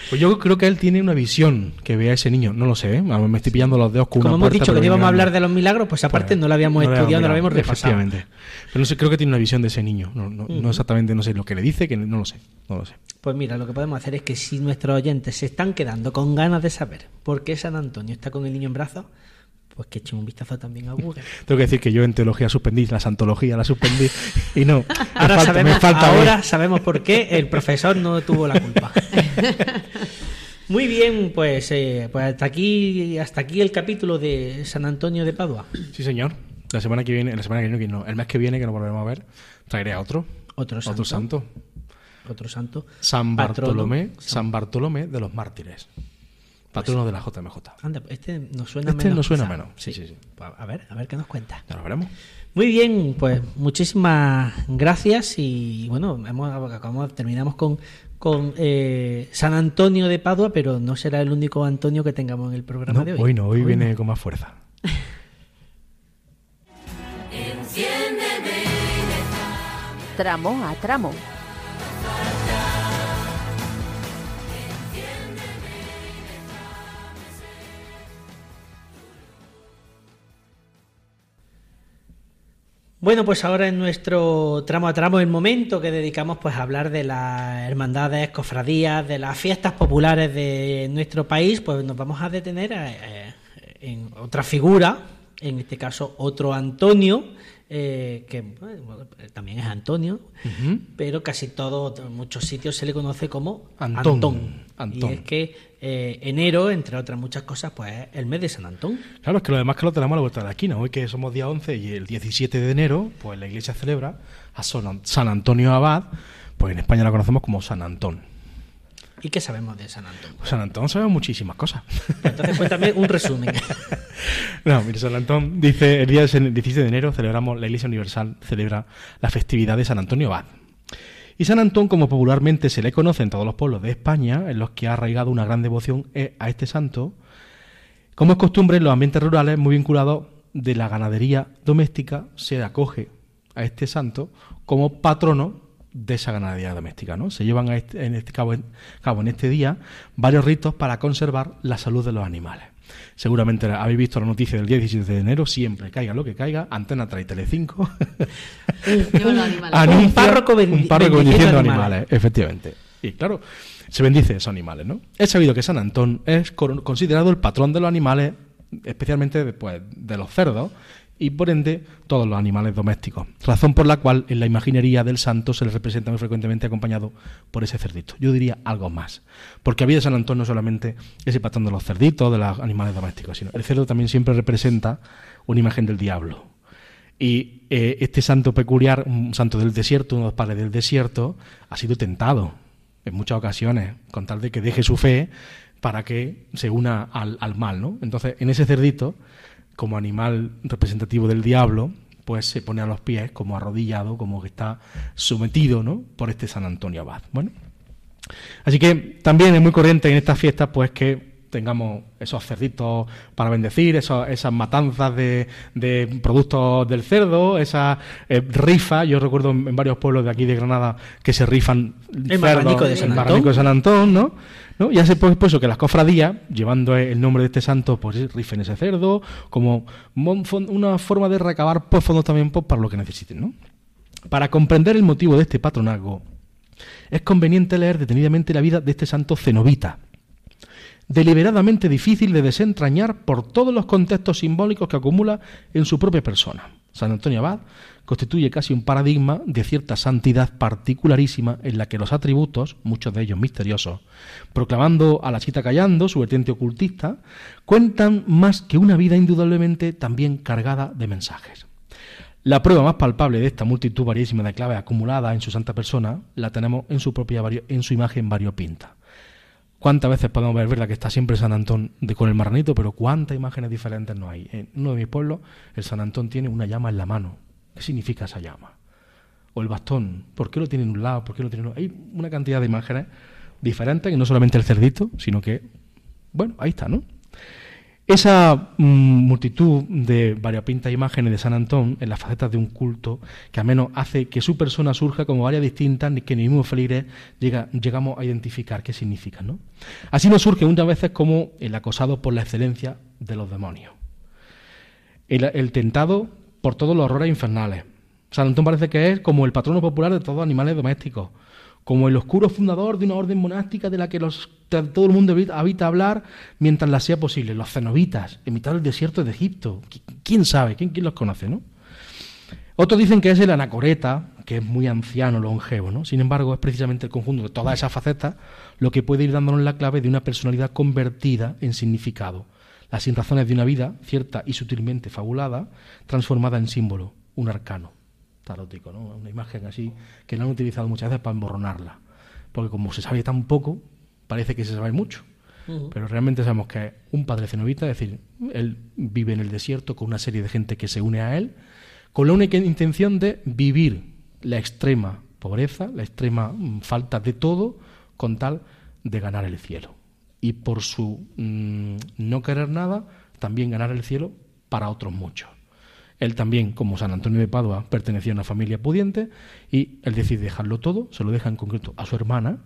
Pues yo creo que él tiene una visión que vea a ese niño. No lo sé, ¿eh? me estoy pillando los dedos con Como hemos dicho que íbamos a hablar de los milagros, pues aparte pues no lo habíamos estudiado, no lo habíamos repasado. Efectivamente. Pero no sé, creo que tiene una visión de ese niño. No, no, no, exactamente, no sé lo que le dice, que no lo sé. No lo sé. Pues mira, lo que podemos hacer es que si nuestros oyentes se están quedando con ganas de saber por qué San Antonio está con el niño en brazos, pues que echen un vistazo también a Google. Tengo que decir que yo en teología suspendí, la santología la suspendí y no. ahora sabemos, ahora sabemos por qué el profesor no tuvo la culpa. Muy bien, pues, eh, pues hasta aquí hasta aquí el capítulo de San Antonio de Padua. Sí, señor. La semana que viene, la semana que viene, no, el mes que viene que nos volveremos a ver, traeré a otro. Otro santo. Otro santo. Otro santo. San Bartolomé, San Bartolomé de los mártires. Patrono de la JMJ. Anda, este nos suena este menos. nos suena menos. Sí, sí, sí. Pues, a ver, a ver qué nos cuenta. Ya lo veremos. Muy bien, pues muchísimas gracias y bueno, hemos, terminamos con, con eh, San Antonio de Padua, pero no será el único Antonio que tengamos en el programa de hoy. Hoy no, hoy, viene con más fuerza. tramo a tramo. Bueno, pues ahora en nuestro tramo a tramo, el momento que dedicamos pues a hablar de las hermandades, cofradías, de las fiestas populares de nuestro país, pues nos vamos a detener eh, en otra figura, en este caso otro Antonio, eh, que también es Antonio, pero casi todos, en muchos sitios se le conoce como Antón. Y es que eh, enero, entre otras muchas cosas, pues es el mes de San Antón. Claro, es que lo demás que lo tenemos a la vuelta de la esquina. Hoy que somos día 11 y el 17 de enero, pues la iglesia celebra a San Antonio Abad, pues en España la conocemos como San Antón. ¿Y qué sabemos de San Antón? Pues San Antón sabemos muchísimas cosas. Entonces cuéntame un resumen. no, mire, San Antón dice, el día 17 de enero celebramos, la Iglesia Universal celebra la festividad de San Antonio Abad. Y San Antón, como popularmente se le conoce en todos los pueblos de España, en los que ha arraigado una gran devoción a este santo, como es costumbre en los ambientes rurales muy vinculados de la ganadería doméstica, se acoge a este santo como patrono de esa ganadería doméstica. ¿no? Se llevan a este, en este cabo, cabo en este día varios ritos para conservar la salud de los animales. Seguramente habéis visto la noticia del día 17 de enero, siempre caiga lo que caiga, Antena 3 y Telecinco. un párroco, un párroco bendiciendo animales. efectivamente. Y claro, se bendice esos animales, ¿no? He sabido que San Antón es considerado el patrón de los animales, especialmente después de los cerdos, y por ende todos los animales domésticos, razón por la cual en la imaginería del santo se le representa muy frecuentemente acompañado por ese cerdito. Yo diría algo más, porque había de San Antón no solamente ese patrón de los cerditos, de los animales domésticos, sino el cerdo también siempre representa una imagen del diablo. Y eh, este santo peculiar, un santo del desierto, uno de los padres del desierto, ha sido tentado en muchas ocasiones, con tal de que deje su fe para que se una al, al mal, ¿no? Entonces, en ese cerdito como animal representativo del diablo, pues se pone a los pies como arrodillado, como que está sometido, ¿no? Por este San Antonio Abad. Bueno, así que también es muy corriente en estas fiestas, pues que tengamos esos cerditos para bendecir, esas matanzas de, productos del cerdo, esas eh, rifas. Yo recuerdo en, varios pueblos de aquí de Granada que se rifan el marranico de San Antón, de San Antón ¿no? ¿no? Y hace pues, pues eso que las cofradías, llevando el nombre de este santo, pues rifen ese cerdo, como una forma de recabar pues, fondos también pues, para lo que necesiten, ¿no? Para comprender el motivo de este patronazgo, es conveniente leer detenidamente la vida de este santo cenobita, deliberadamente difícil de desentrañar por todos los contextos simbólicos que acumula en su propia persona. San Antonio Abad constituye casi un paradigma de cierta santidad particularísima en la que los atributos, muchos de ellos misteriosos, proclamando a la chita callando, su vertiente ocultista, cuentan más que una vida indudablemente también cargada de mensajes. La prueba más palpable de esta multitud variísima de claves acumuladas en su santa persona la tenemos en su propia en su imagen variopinta. ¿Cuántas veces podemos ver, verdad, que está siempre San Antón de, con el marranito, pero cuántas imágenes diferentes no hay? En uno de mis pueblos, el San Antón tiene una llama en la mano. ¿Qué significa esa llama? O el bastón, ¿por qué lo tiene en un lado? ¿Por qué lo tiene en otro? Hay una cantidad de imágenes diferentes, que no solamente el cerdito, sino que, bueno, ahí está, ¿no? Esa mm, multitud de variopintas imágenes de San Antón en las facetas de un culto que al menos hace que su persona surja como varias distintas que ni mismo feligres llega, llegamos a identificar qué significan. ¿no? Así nos surge muchas veces como el acosado por la excelencia de los demonios, el, el tentado por todos los horrores infernales. San Antón parece que es como el patrono popular de todos los animales domésticos como el oscuro fundador de una orden monástica de la que los, todo el mundo habita hablar mientras la sea posible, los cenobitas, en mitad del desierto de Egipto. ¿Quién sabe? ¿Quién, quién los conoce? ¿no? Otros dicen que es el anacoreta, que es muy anciano, longevo, ¿no? Sin embargo, es precisamente el conjunto de todas esas facetas lo que puede ir dándonos la clave de una personalidad convertida en significado, las sin razones de una vida, cierta y sutilmente fabulada, transformada en símbolo, un arcano tarótico, ¿no? Una imagen así que la han utilizado muchas veces para emborronarla. Porque como se sabe tan poco, parece que se sabe mucho. Pero realmente sabemos que es un padre cenobita, es decir, él vive en el desierto con una serie de gente que se une a él, con la única intención de vivir la extrema pobreza, la extrema mm, falta de todo, con tal de ganar el cielo. Y por su mm, no querer nada, también ganar el cielo para otros muchos. Él también, como San Antonio de Padua, pertenecía a una familia pudiente y él decide dejarlo todo, se lo deja en concreto a su hermana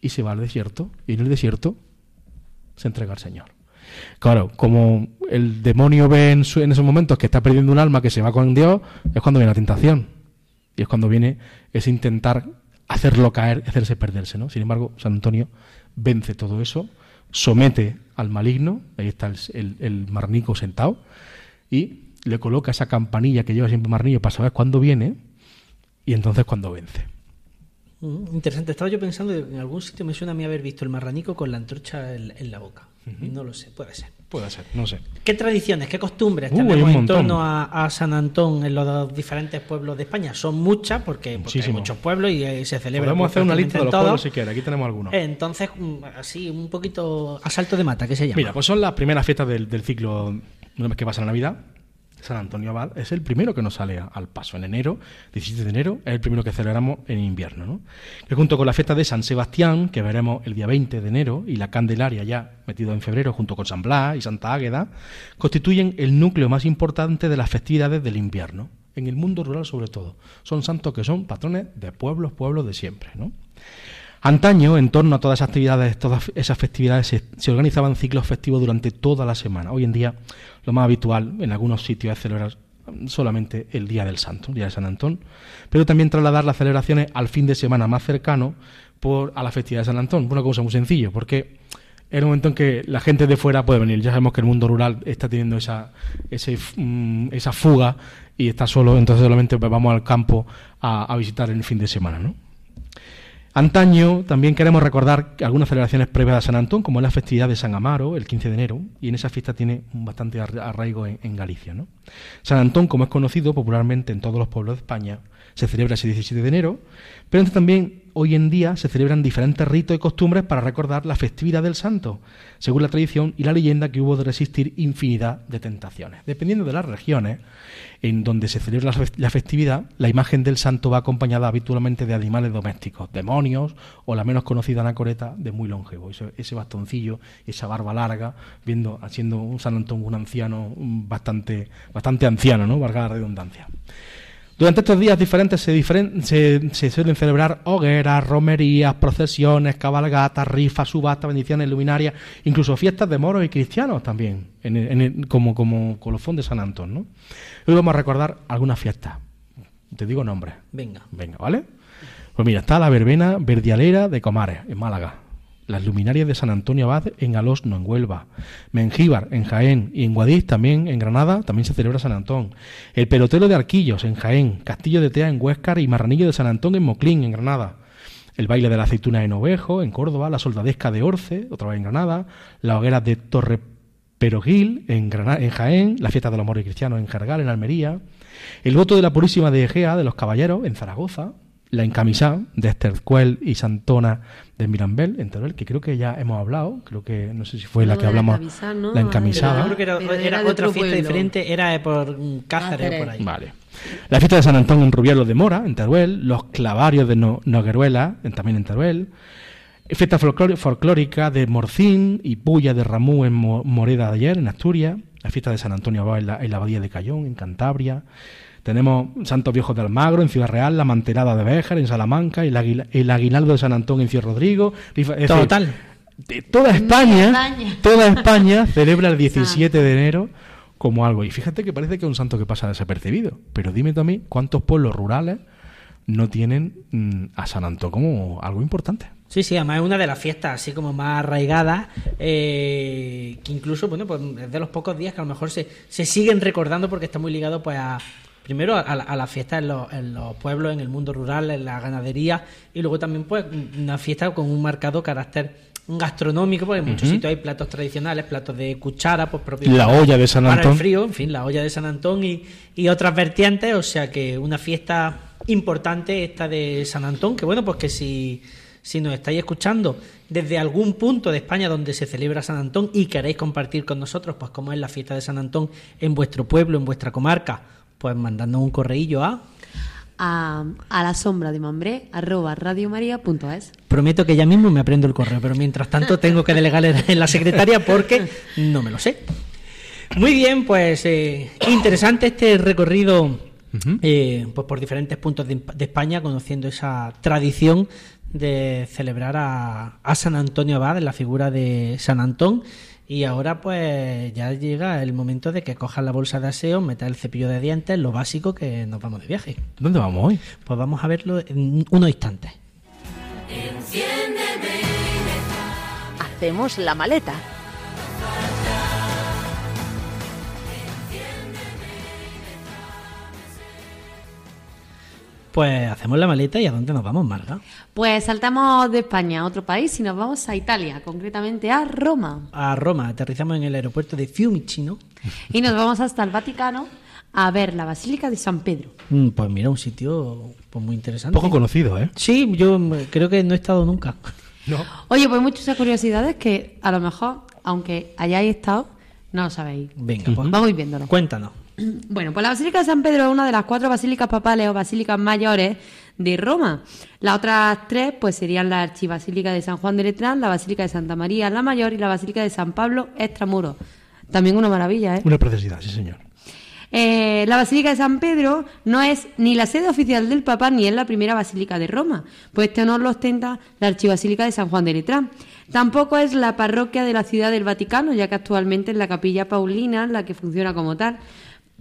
y se va al desierto y en el desierto se entrega al Señor. Claro, como el demonio ve en, esos momentos que está perdiendo un alma que se va con Dios, es cuando viene la tentación y es cuando viene ese intentar hacerlo caer, hacerse perderse. ¿no? Sin embargo, San Antonio vence todo eso, somete al maligno, ahí está el, el marnico sentado, y le coloca esa campanilla que lleva siempre Marnillo para saber cuándo viene y entonces cuándo vence. Mm, interesante. Estaba yo pensando, en algún sitio me suena a mí haber visto el marranico con la antorcha en, la boca. No lo sé, puede ser. Puede ser, no sé. ¿Qué tradiciones, qué costumbres uh, tenemos en torno a, San Antón en los diferentes pueblos de España? Son muchas, porque, hay muchos pueblos y eh, se celebra. Podemos hacer una lista de los pueblos si quieres, aquí tenemos algunos. Entonces, mm, así, un poquito a salto de mata, ¿qué se llama? Mira, pues son las primeras fiestas del, ciclo una vez que pasa la Navidad, San Antonio Abad es el primero que nos sale al paso. En enero, 17 de enero, es el primero que celebramos en invierno. ¿no? Junto con la fiesta de San Sebastián, que veremos el día 20 de enero, y la Candelaria ya metido en febrero, junto con San Blas y Santa Águeda, constituyen el núcleo más importante de las festividades del invierno. En el mundo rural, sobre todo. Son santos que son patrones de pueblos, pueblos de siempre. ¿no? Antaño, en torno a todas esas actividades, todas esas festividades, se, organizaban ciclos festivos durante toda la semana. Hoy en día, lo más habitual en algunos sitios es celebrar solamente el Día del Santo, el Día de San Antón, pero también trasladar las celebraciones al fin de semana más cercano por, a la festividad de San Antón. Una cosa muy sencilla, porque es un momento en que la gente de fuera puede venir. Ya sabemos que el mundo rural está teniendo esa, mm, esa fuga y está solo, entonces solamente vamos al campo a, a visitar el fin de semana, ¿no? Antaño también queremos recordar algunas celebraciones previas a San Antón, como es la festividad de San Amaro, el 15 de enero, y en esa fiesta tiene bastante arraigo en, Galicia. ¿no? San Antón, como es conocido popularmente en todos los pueblos de España, se celebra ese 17 de enero, pero también hoy en día se celebran diferentes ritos y costumbres para recordar la festividad del santo, según la tradición y la leyenda que hubo de resistir infinidad de tentaciones. Dependiendo de las regiones en donde se celebra la festividad, la imagen del santo va acompañada habitualmente de animales domésticos, demonios o la menos conocida anacoreta de muy longevo, ese, bastoncillo, esa barba larga, viendo, haciendo un San Antón un anciano bastante, bastante anciano, ¿no? Valga la redundancia. Durante estos días diferentes se, se, suelen celebrar hogueras, romerías, procesiones, cabalgatas, rifas, subastas, bendiciones, luminarias, incluso fiestas de moros y cristianos también, como, como colofón de San Antón. ¿no? Hoy vamos a recordar algunas fiestas. Te digo nombres. Venga. Venga, ¿vale? Pues mira, está la verbena verdialera de Comares, en Málaga las luminarias de San Antonio Abad en Alosno, en Huelva, Mengíbar, en Jaén, y en Guadix, también en Granada, también se celebra San Antón, el pelotero de Arquillos, en Jaén, Castillo de Tea, en Huéscar, y Marranillo de San Antón, en Moclín, en Granada, el baile de la aceituna en Ovejo, en Córdoba, la soldadesca de Orce, otra vez en Granada, la hoguera de Torre Perogil, en, en Jaén, la fiesta de los moros cristianos en Jargal, en Almería, el voto de la Purísima de Egea, de los Caballeros, en Zaragoza, la encamisá de Estercuel y Santona de Mirambel, en Teruel, que creo que ya hemos hablado, creo que no sé si fue la que hablamos, la encamisada. creo que era, otra fiesta diferente, era por Cáceres, por ahí. Vale. La fiesta de San Antón en Rubielo de Mora, en Teruel, los clavarios de Nogueruela, también en Teruel, fiesta folclórica de Morcín y Puya de Ramú en Moreda de ayer, en Asturias, la fiesta de San Antonio en la, en la Abadía de Cayón, en Cantabria, tenemos Santos Viejos de Almagro en Ciudad Real, la Manterada de Béjar en Salamanca, el, el Aguinaldo de San Antón en Ciudad Rodrigo. Total. de toda España, toda España celebra el 17 de enero como algo. Y fíjate que parece que es un santo que pasa desapercibido. Pero dime tú a mí, ¿cuántos pueblos rurales no tienen mm, a San Antón como algo importante? Sí, sí, además es una de las fiestas así como más arraigadas, eh, que incluso, bueno, pues es de los pocos días que a lo mejor se, se siguen recordando porque está muy ligado pues a, primero a, la fiesta en los, en los, pueblos, en el mundo rural, en la ganadería, y luego también pues una fiesta con un marcado carácter gastronómico, porque en muchos sitios hay platos tradicionales, platos de cuchara, pues propios la olla de San Antón. Para el frío, en fin, la olla de San Antón y, y otras vertientes, o sea que una fiesta importante esta de San Antón, que bueno, pues que si, si nos estáis escuchando desde algún punto de España donde se celebra San Antón y queréis compartir con nosotros, pues cómo es la fiesta de San Antón en vuestro pueblo, en vuestra comarca, pues mandando un correillo a... A, a, la sombra de mambré arroba radiomaria.es Prometo que ya mismo me aprendo el correo, pero mientras tanto tengo que delegar en la secretaria porque no me lo sé. Muy bien, pues eh, interesante este recorrido eh, pues por diferentes puntos de, España, conociendo esa tradición de celebrar a, a San Antonio Abad, la figura de San Antón y ahora pues ya llega el momento de que cojas la bolsa de aseo, metas el cepillo de dientes, lo básico que nos vamos de viaje. ¿Dónde vamos hoy? Pues vamos a verlo en unos instantes. Hacemos la maleta. Pues hacemos la maleta y ¿a dónde nos vamos, Marga? Pues saltamos de España a otro país y nos vamos a Italia, concretamente a Roma. A Roma, aterrizamos en el aeropuerto de Fiumicino. Y nos vamos hasta el Vaticano a ver la Basílica de San Pedro. Mm, pues mira, un sitio pues, muy interesante. Poco conocido, ¿eh? Sí, yo creo que no he estado nunca. Oye, pues muchas curiosidades que a lo mejor, aunque hayáis estado, No lo sabéis. Venga, pues Vamos viéndolo. Cuéntanos. Bueno, pues la Basílica de San Pedro es una de las cuatro basílicas papales o basílicas mayores de Roma. Las otras tres pues serían la Archibasílica de San Juan de Letrán, la Basílica de Santa María la Mayor y la Basílica de San Pablo Extramuros. También una maravilla, ¿eh? Una preciosidad, sí, señor. Eh, la Basílica de San Pedro no es ni la sede oficial del Papa ni es la primera basílica de Roma, pues este honor lo ostenta la Archibasílica de San Juan de Letrán. Tampoco es la parroquia de la Ciudad del Vaticano, ya que actualmente es la Capilla Paulina la que funciona como tal,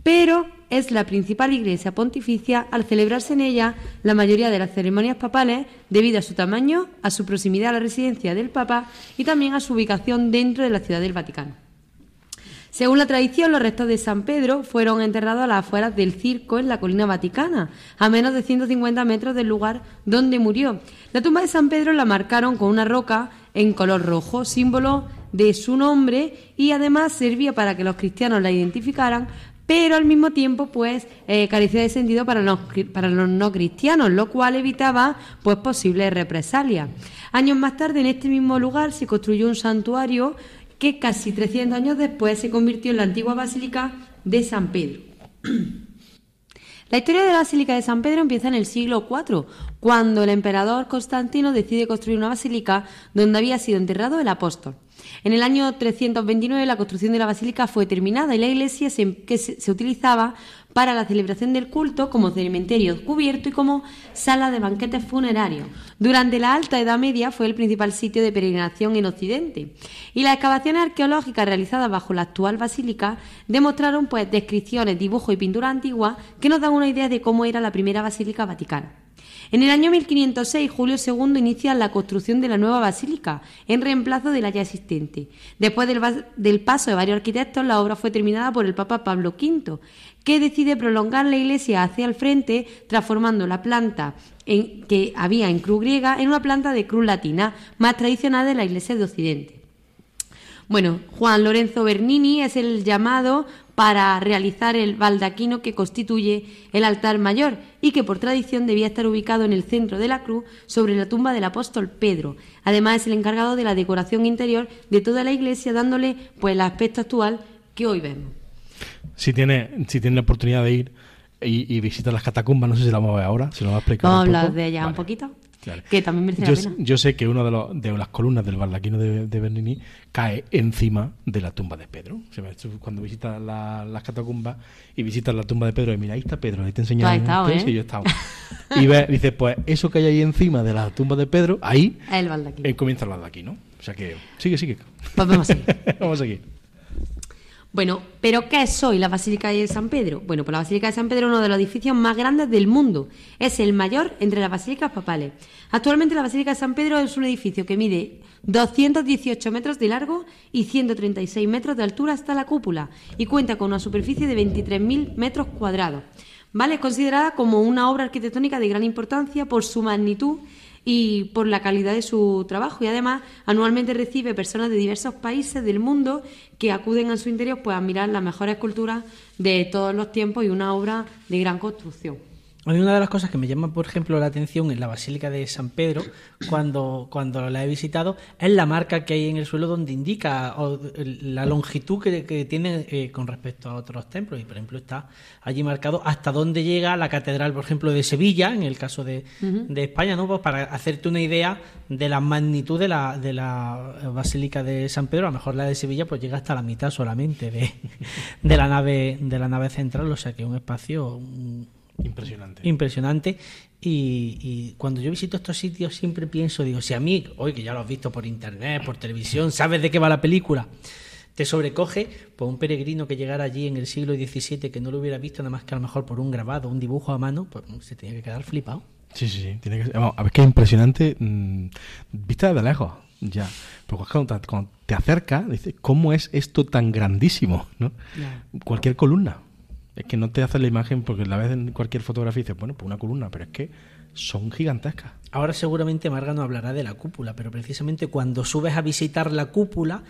pero es la principal iglesia pontificia al celebrarse en ella la mayoría de las ceremonias papales debido a su tamaño, a su proximidad a la residencia del Papa y también a su ubicación dentro de la Ciudad del Vaticano. Según la tradición, los restos de San Pedro fueron enterrados a las afueras del circo en la colina vaticana, a menos de 150 metros del lugar donde murió. La tumba de San Pedro la marcaron con una roca en color rojo, símbolo de su nombre, y además servía para que los cristianos la identificaran, pero al mismo tiempo pues eh, carecía de sentido para los, para los no cristianos, lo cual evitaba pues posibles represalias. Años más tarde en este mismo lugar se construyó un santuario que casi 300 años después se convirtió en la antigua Basílica de San Pedro. La historia de la Basílica de San Pedro empieza en el siglo IV, cuando el emperador Constantino decide construir una basílica donde había sido enterrado el apóstol. En el año 329 la construcción de la basílica fue terminada y la iglesia que se utilizaba para la celebración del culto como cementerio cubierto y como sala de banquetes funerarios. Durante la Alta Edad Media fue el principal sitio de peregrinación en Occidente. Y las excavaciones arqueológicas realizadas bajo la actual basílica demostraron pues descripciones, dibujos y pintura antigua que nos dan una idea de cómo era la primera basílica vaticana. En el año 1506, Julio II inicia la construcción de la nueva basílica, en reemplazo de la ya existente. Después del, paso de varios arquitectos, la obra fue terminada por el Papa Pablo V, que decide prolongar la iglesia hacia el frente, transformando la planta que había en cruz griega en una planta de cruz latina, más tradicional de la iglesia de Occidente. Bueno, Juan Lorenzo Bernini es el llamado para realizar el baldaquino que constituye el altar mayor y que por tradición debía estar ubicado en el centro de la cruz sobre la tumba del apóstol Pedro. Además es el encargado de la decoración interior de toda la iglesia dándole pues el aspecto actual que hoy vemos. Si tiene, si tiene la oportunidad de ir y, visitar las catacumbas, no sé si la vamos a ver ahora, se lo va a explicar. Vamos a hablar de ella un poquito. Que también merece yo, la pena. Yo sé que una de, de las columnas del baldaquino de, Bernini cae encima de la tumba de Pedro. cuando visitas las catacumbas y visitas la tumba de Pedro, y mira, ahí está Pedro, ahí te enseñan. Ahí está, ¿eh? Sí, yo he estado. y ves, dices, pues eso que hay ahí encima de la tumba de Pedro, ahí el. Eh, comienza el baldaquino. O sea que, sigue, sigue. Pues vamos a seguir. vamos a seguir. Bueno, ¿pero qué es hoy la Basílica de San Pedro? Bueno, pues la Basílica de San Pedro es uno de los edificios más grandes del mundo. Es el mayor entre las basílicas papales. Actualmente la Basílica de San Pedro es un edificio que mide 218 metros de largo y 136 metros de altura hasta la cúpula y cuenta con una superficie de 23.000 metros cuadrados. ¿Vale? Es considerada como una obra arquitectónica de gran importancia por su magnitud y por la calidad de su trabajo y además anualmente recibe personas de diversos países del mundo que acuden a su interior pues a mirar las mejores esculturas de todos los tiempos y una obra de gran construcción. A mí una de las cosas que me llama, por ejemplo, la atención en la Basílica de San Pedro, cuando, cuando la he visitado, es la marca que hay en el suelo donde indica la longitud que, tiene eh, con respecto a otros templos. Y, por ejemplo, está allí marcado hasta dónde llega la Catedral, por ejemplo, de Sevilla, en el caso de, de España, ¿no? Pues para hacerte una idea de la magnitud de la, de la Basílica de San Pedro. A lo mejor la de Sevilla pues llega hasta la mitad solamente de, de la nave de la nave central, o sea que un espacio Impresionante. Impresionante. Y, cuando yo visito estos sitios siempre pienso, digo, si a mí, hoy que ya lo has visto por internet, por televisión, sabes de qué va la película, te sobrecoge, pues un peregrino que llegara allí en el siglo XVII que no lo hubiera visto nada más que a lo mejor por un grabado, un dibujo a mano, pues se tenía que quedar flipado. Sí, sí, sí. Tiene que, a ver, qué impresionante. Mm, vista desde lejos, ya. Pero cuando te, acerca dices, ¿cómo es esto tan grandísimo? ¿no? Cualquier columna. Es que no te hace la imagen porque la ves en cualquier fotografía y dices, bueno, pues una columna, pero es que son gigantescas. Ahora seguramente Marga no hablará de la cúpula, pero precisamente cuando subes a visitar la cúpula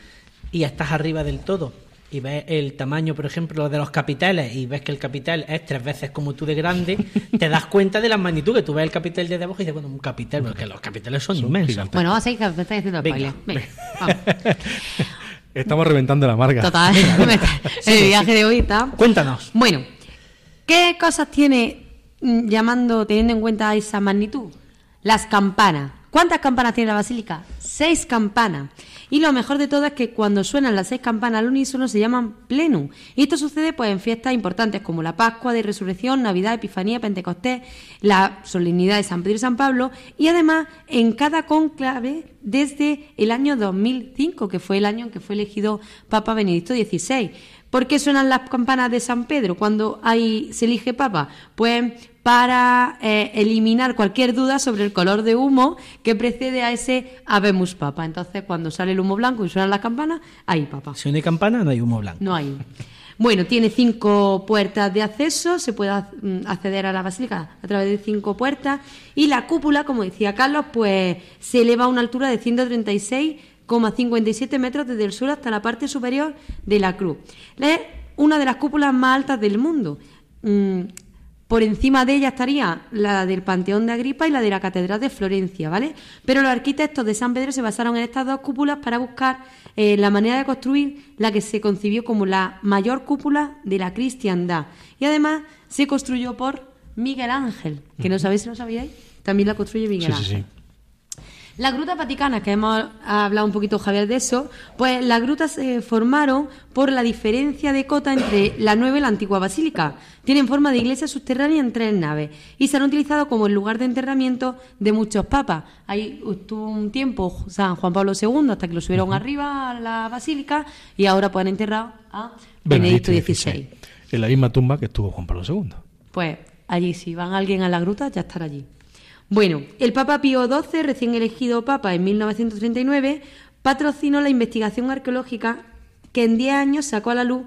y estás arriba del todo y ves el tamaño, por ejemplo, de los capiteles y ves que el capitel es tres veces como tú de grande, te das cuenta de la magnitud que tú ves el capitel desde abajo y dices, bueno, un capitel, porque los capiteles son, inmensos. Bueno, vamos a seguir que me haciendo el Venga, Estamos reventando la marca. Total. el viaje de hoy está. Cuéntanos. Bueno, ¿qué cosas tiene mm, llamando, teniendo en cuenta esa magnitud? Las campanas. ¿Cuántas campanas tiene la basílica? Seis campanas. Y lo mejor de todo es que cuando suenan las seis campanas al unísono se llaman plenum. Y esto sucede pues en fiestas importantes como la Pascua de Resurrección, Navidad, Epifanía, Pentecostés, la solemnidad de San Pedro y San Pablo y además en cada conclave desde el año 2005, que fue el año en que fue elegido Papa Benedicto XVI. ¿Por qué suenan las campanas de San Pedro cuando hay, se elige Papa? Pues para eh, eliminar cualquier duda sobre el color de humo que precede a ese Habemus Papa. Entonces, cuando sale el humo blanco y suenan las campanas, hay Papa. Si no hay campana, no hay humo blanco. No hay. Bueno, tiene cinco puertas de acceso, se puede mm, acceder a la basílica a través de cinco puertas y la cúpula, como decía Carlos, pues se eleva a una altura de 136,57 metros desde el sur hasta la parte superior de la cruz. Es una de las cúpulas más altas del mundo. Por encima de ella estaría la del Panteón de Agripa y la de la Catedral de Florencia, ¿vale? Pero los arquitectos de San Pedro se basaron en estas dos cúpulas para buscar eh, la manera de construir la que se concibió como la mayor cúpula de la cristiandad. Y además se construyó por Miguel Ángel, que no sabéis si lo sabíais, también la construye Miguel Ángel. Las grutas vaticanas, que hemos hablado un poquito Javier de eso, pues las grutas se formaron por la diferencia de cota entre la nueva y la antigua basílica. Tienen forma de iglesia subterránea en tres naves y se han utilizado como el lugar de enterramiento de muchos papas. Ahí estuvo un tiempo San Juan Pablo II hasta que lo subieron arriba a la basílica y ahora pueden enterrar a Benedicto XVI. En la misma tumba que estuvo Juan Pablo II. Pues allí, si van alguien a la gruta, ya estará allí. Bueno, el Papa Pío XII, recién elegido Papa en 1939, patrocinó la investigación arqueológica que en 10 años sacó a la luz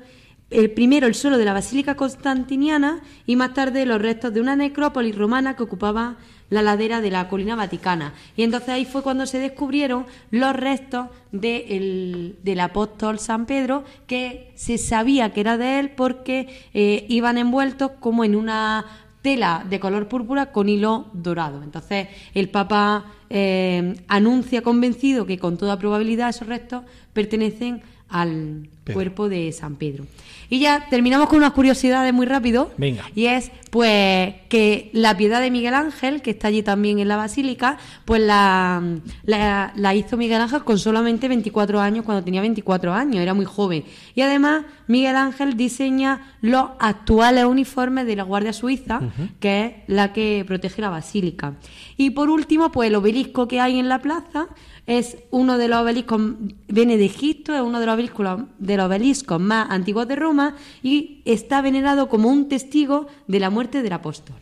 el primero el suelo de la Basílica Constantiniana y más tarde los restos de una necrópolis romana que ocupaba la ladera de la colina vaticana. Y entonces ahí fue cuando se descubrieron los restos del apóstol San Pedro, que se sabía que era de él porque eh, iban envueltos como en una tela de color púrpura con hilo dorado. Entonces el Papa eh, anuncia convencido que con toda probabilidad esos restos pertenecen al cuerpo de San Pedro. Y ya terminamos con unas curiosidades muy rápido. Venga. Y es, pues, que la piedad de Miguel Ángel, que está allí también en la basílica, pues la, la, hizo Miguel Ángel con solamente 24 años, cuando tenía 24 años, era muy joven. Y además, Miguel Ángel diseña los actuales uniformes de la Guardia Suiza, que es la que protege la basílica. Y por último, pues el obelisco que hay en la plaza, es uno de los obeliscos, viene de Egipto, es uno de los obeliscos, de los obeliscos más antiguos de Roma y está venerado como un testigo de la muerte del apóstol.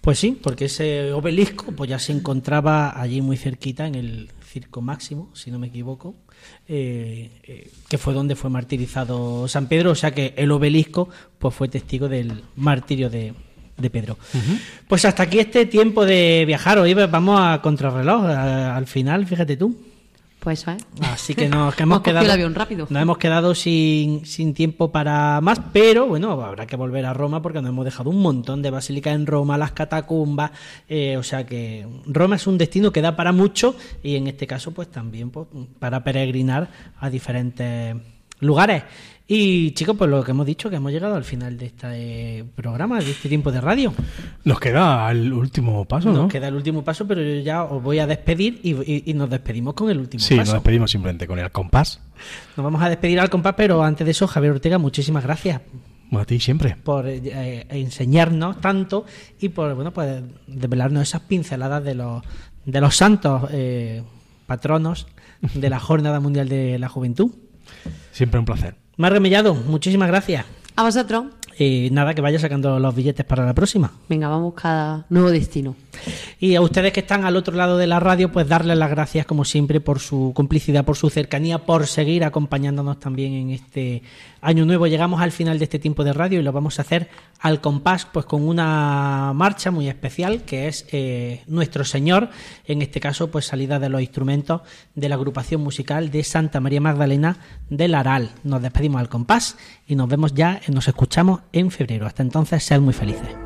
Pues sí, porque ese obelisco pues ya se encontraba allí muy cerquita en el Circo Máximo, si no me equivoco, eh, eh, que fue donde fue martirizado San Pedro, o sea que el obelisco pues fue testigo del martirio de, de Pedro. Pues hasta aquí este tiempo de viajar. Hoy vamos a contrarreloj. Al final, fíjate tú. Pues eso, ¿eh? Así que nos hemos quedado. rápido. Nos hemos quedado sin, sin tiempo para más, pero bueno, habrá que volver a Roma porque nos hemos dejado un montón de basílicas en Roma, las catacumbas. Eh, o sea que Roma es un destino que da para mucho y en este caso, pues también pues, para peregrinar a diferentes lugares. Y chicos, pues lo que hemos dicho, que hemos llegado al final de este programa, de este tiempo de radio. Nos queda el último paso, ¿no? Nos queda el último paso, pero yo ya os voy a despedir y, nos despedimos con el último paso. Sí, nos despedimos simplemente con el compás. Nos vamos a despedir al compás, pero antes de eso, Javier Ortega, muchísimas gracias. A ti siempre. Por eh, enseñarnos tanto y por, bueno, pues desvelarnos esas pinceladas de los, de los santos eh, patronos de la Jornada Mundial de la Juventud. Siempre un placer. Mar Remellado, muchísimas gracias. A vosotros. Y nada, que vaya sacando los billetes para la próxima. Venga, vamos cada nuevo destino. Y a ustedes que están al otro lado de la radio, pues darles las gracias como siempre por su complicidad, por su cercanía, por seguir acompañándonos también en este año nuevo. Llegamos al final de este tiempo de radio y lo vamos a hacer al compás, pues con una marcha muy especial que es eh, Nuestro Señor, en este caso, pues salida de los instrumentos de la agrupación musical de Santa María Magdalena del Aral. Nos despedimos al compás y nos vemos ya, nos escuchamos en febrero. Hasta entonces, sean muy felices.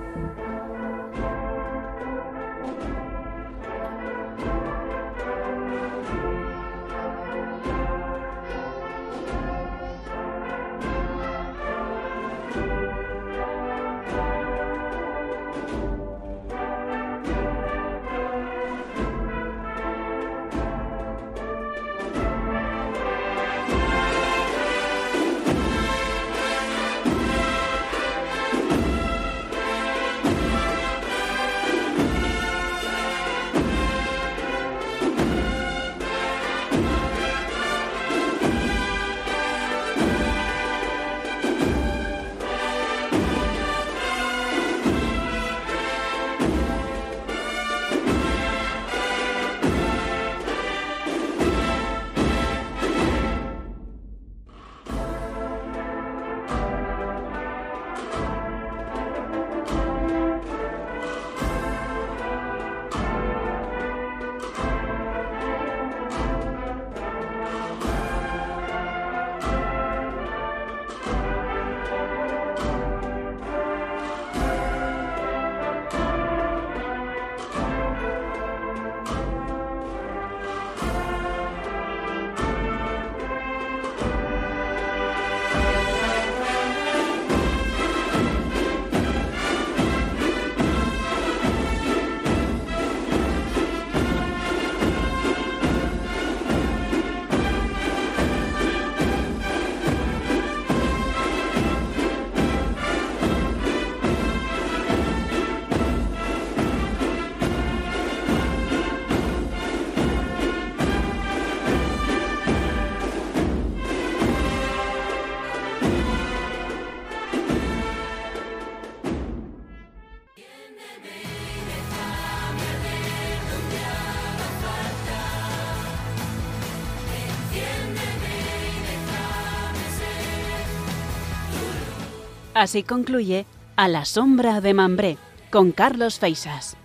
Así concluye A la sombra de Mambré con Carlos Feisas.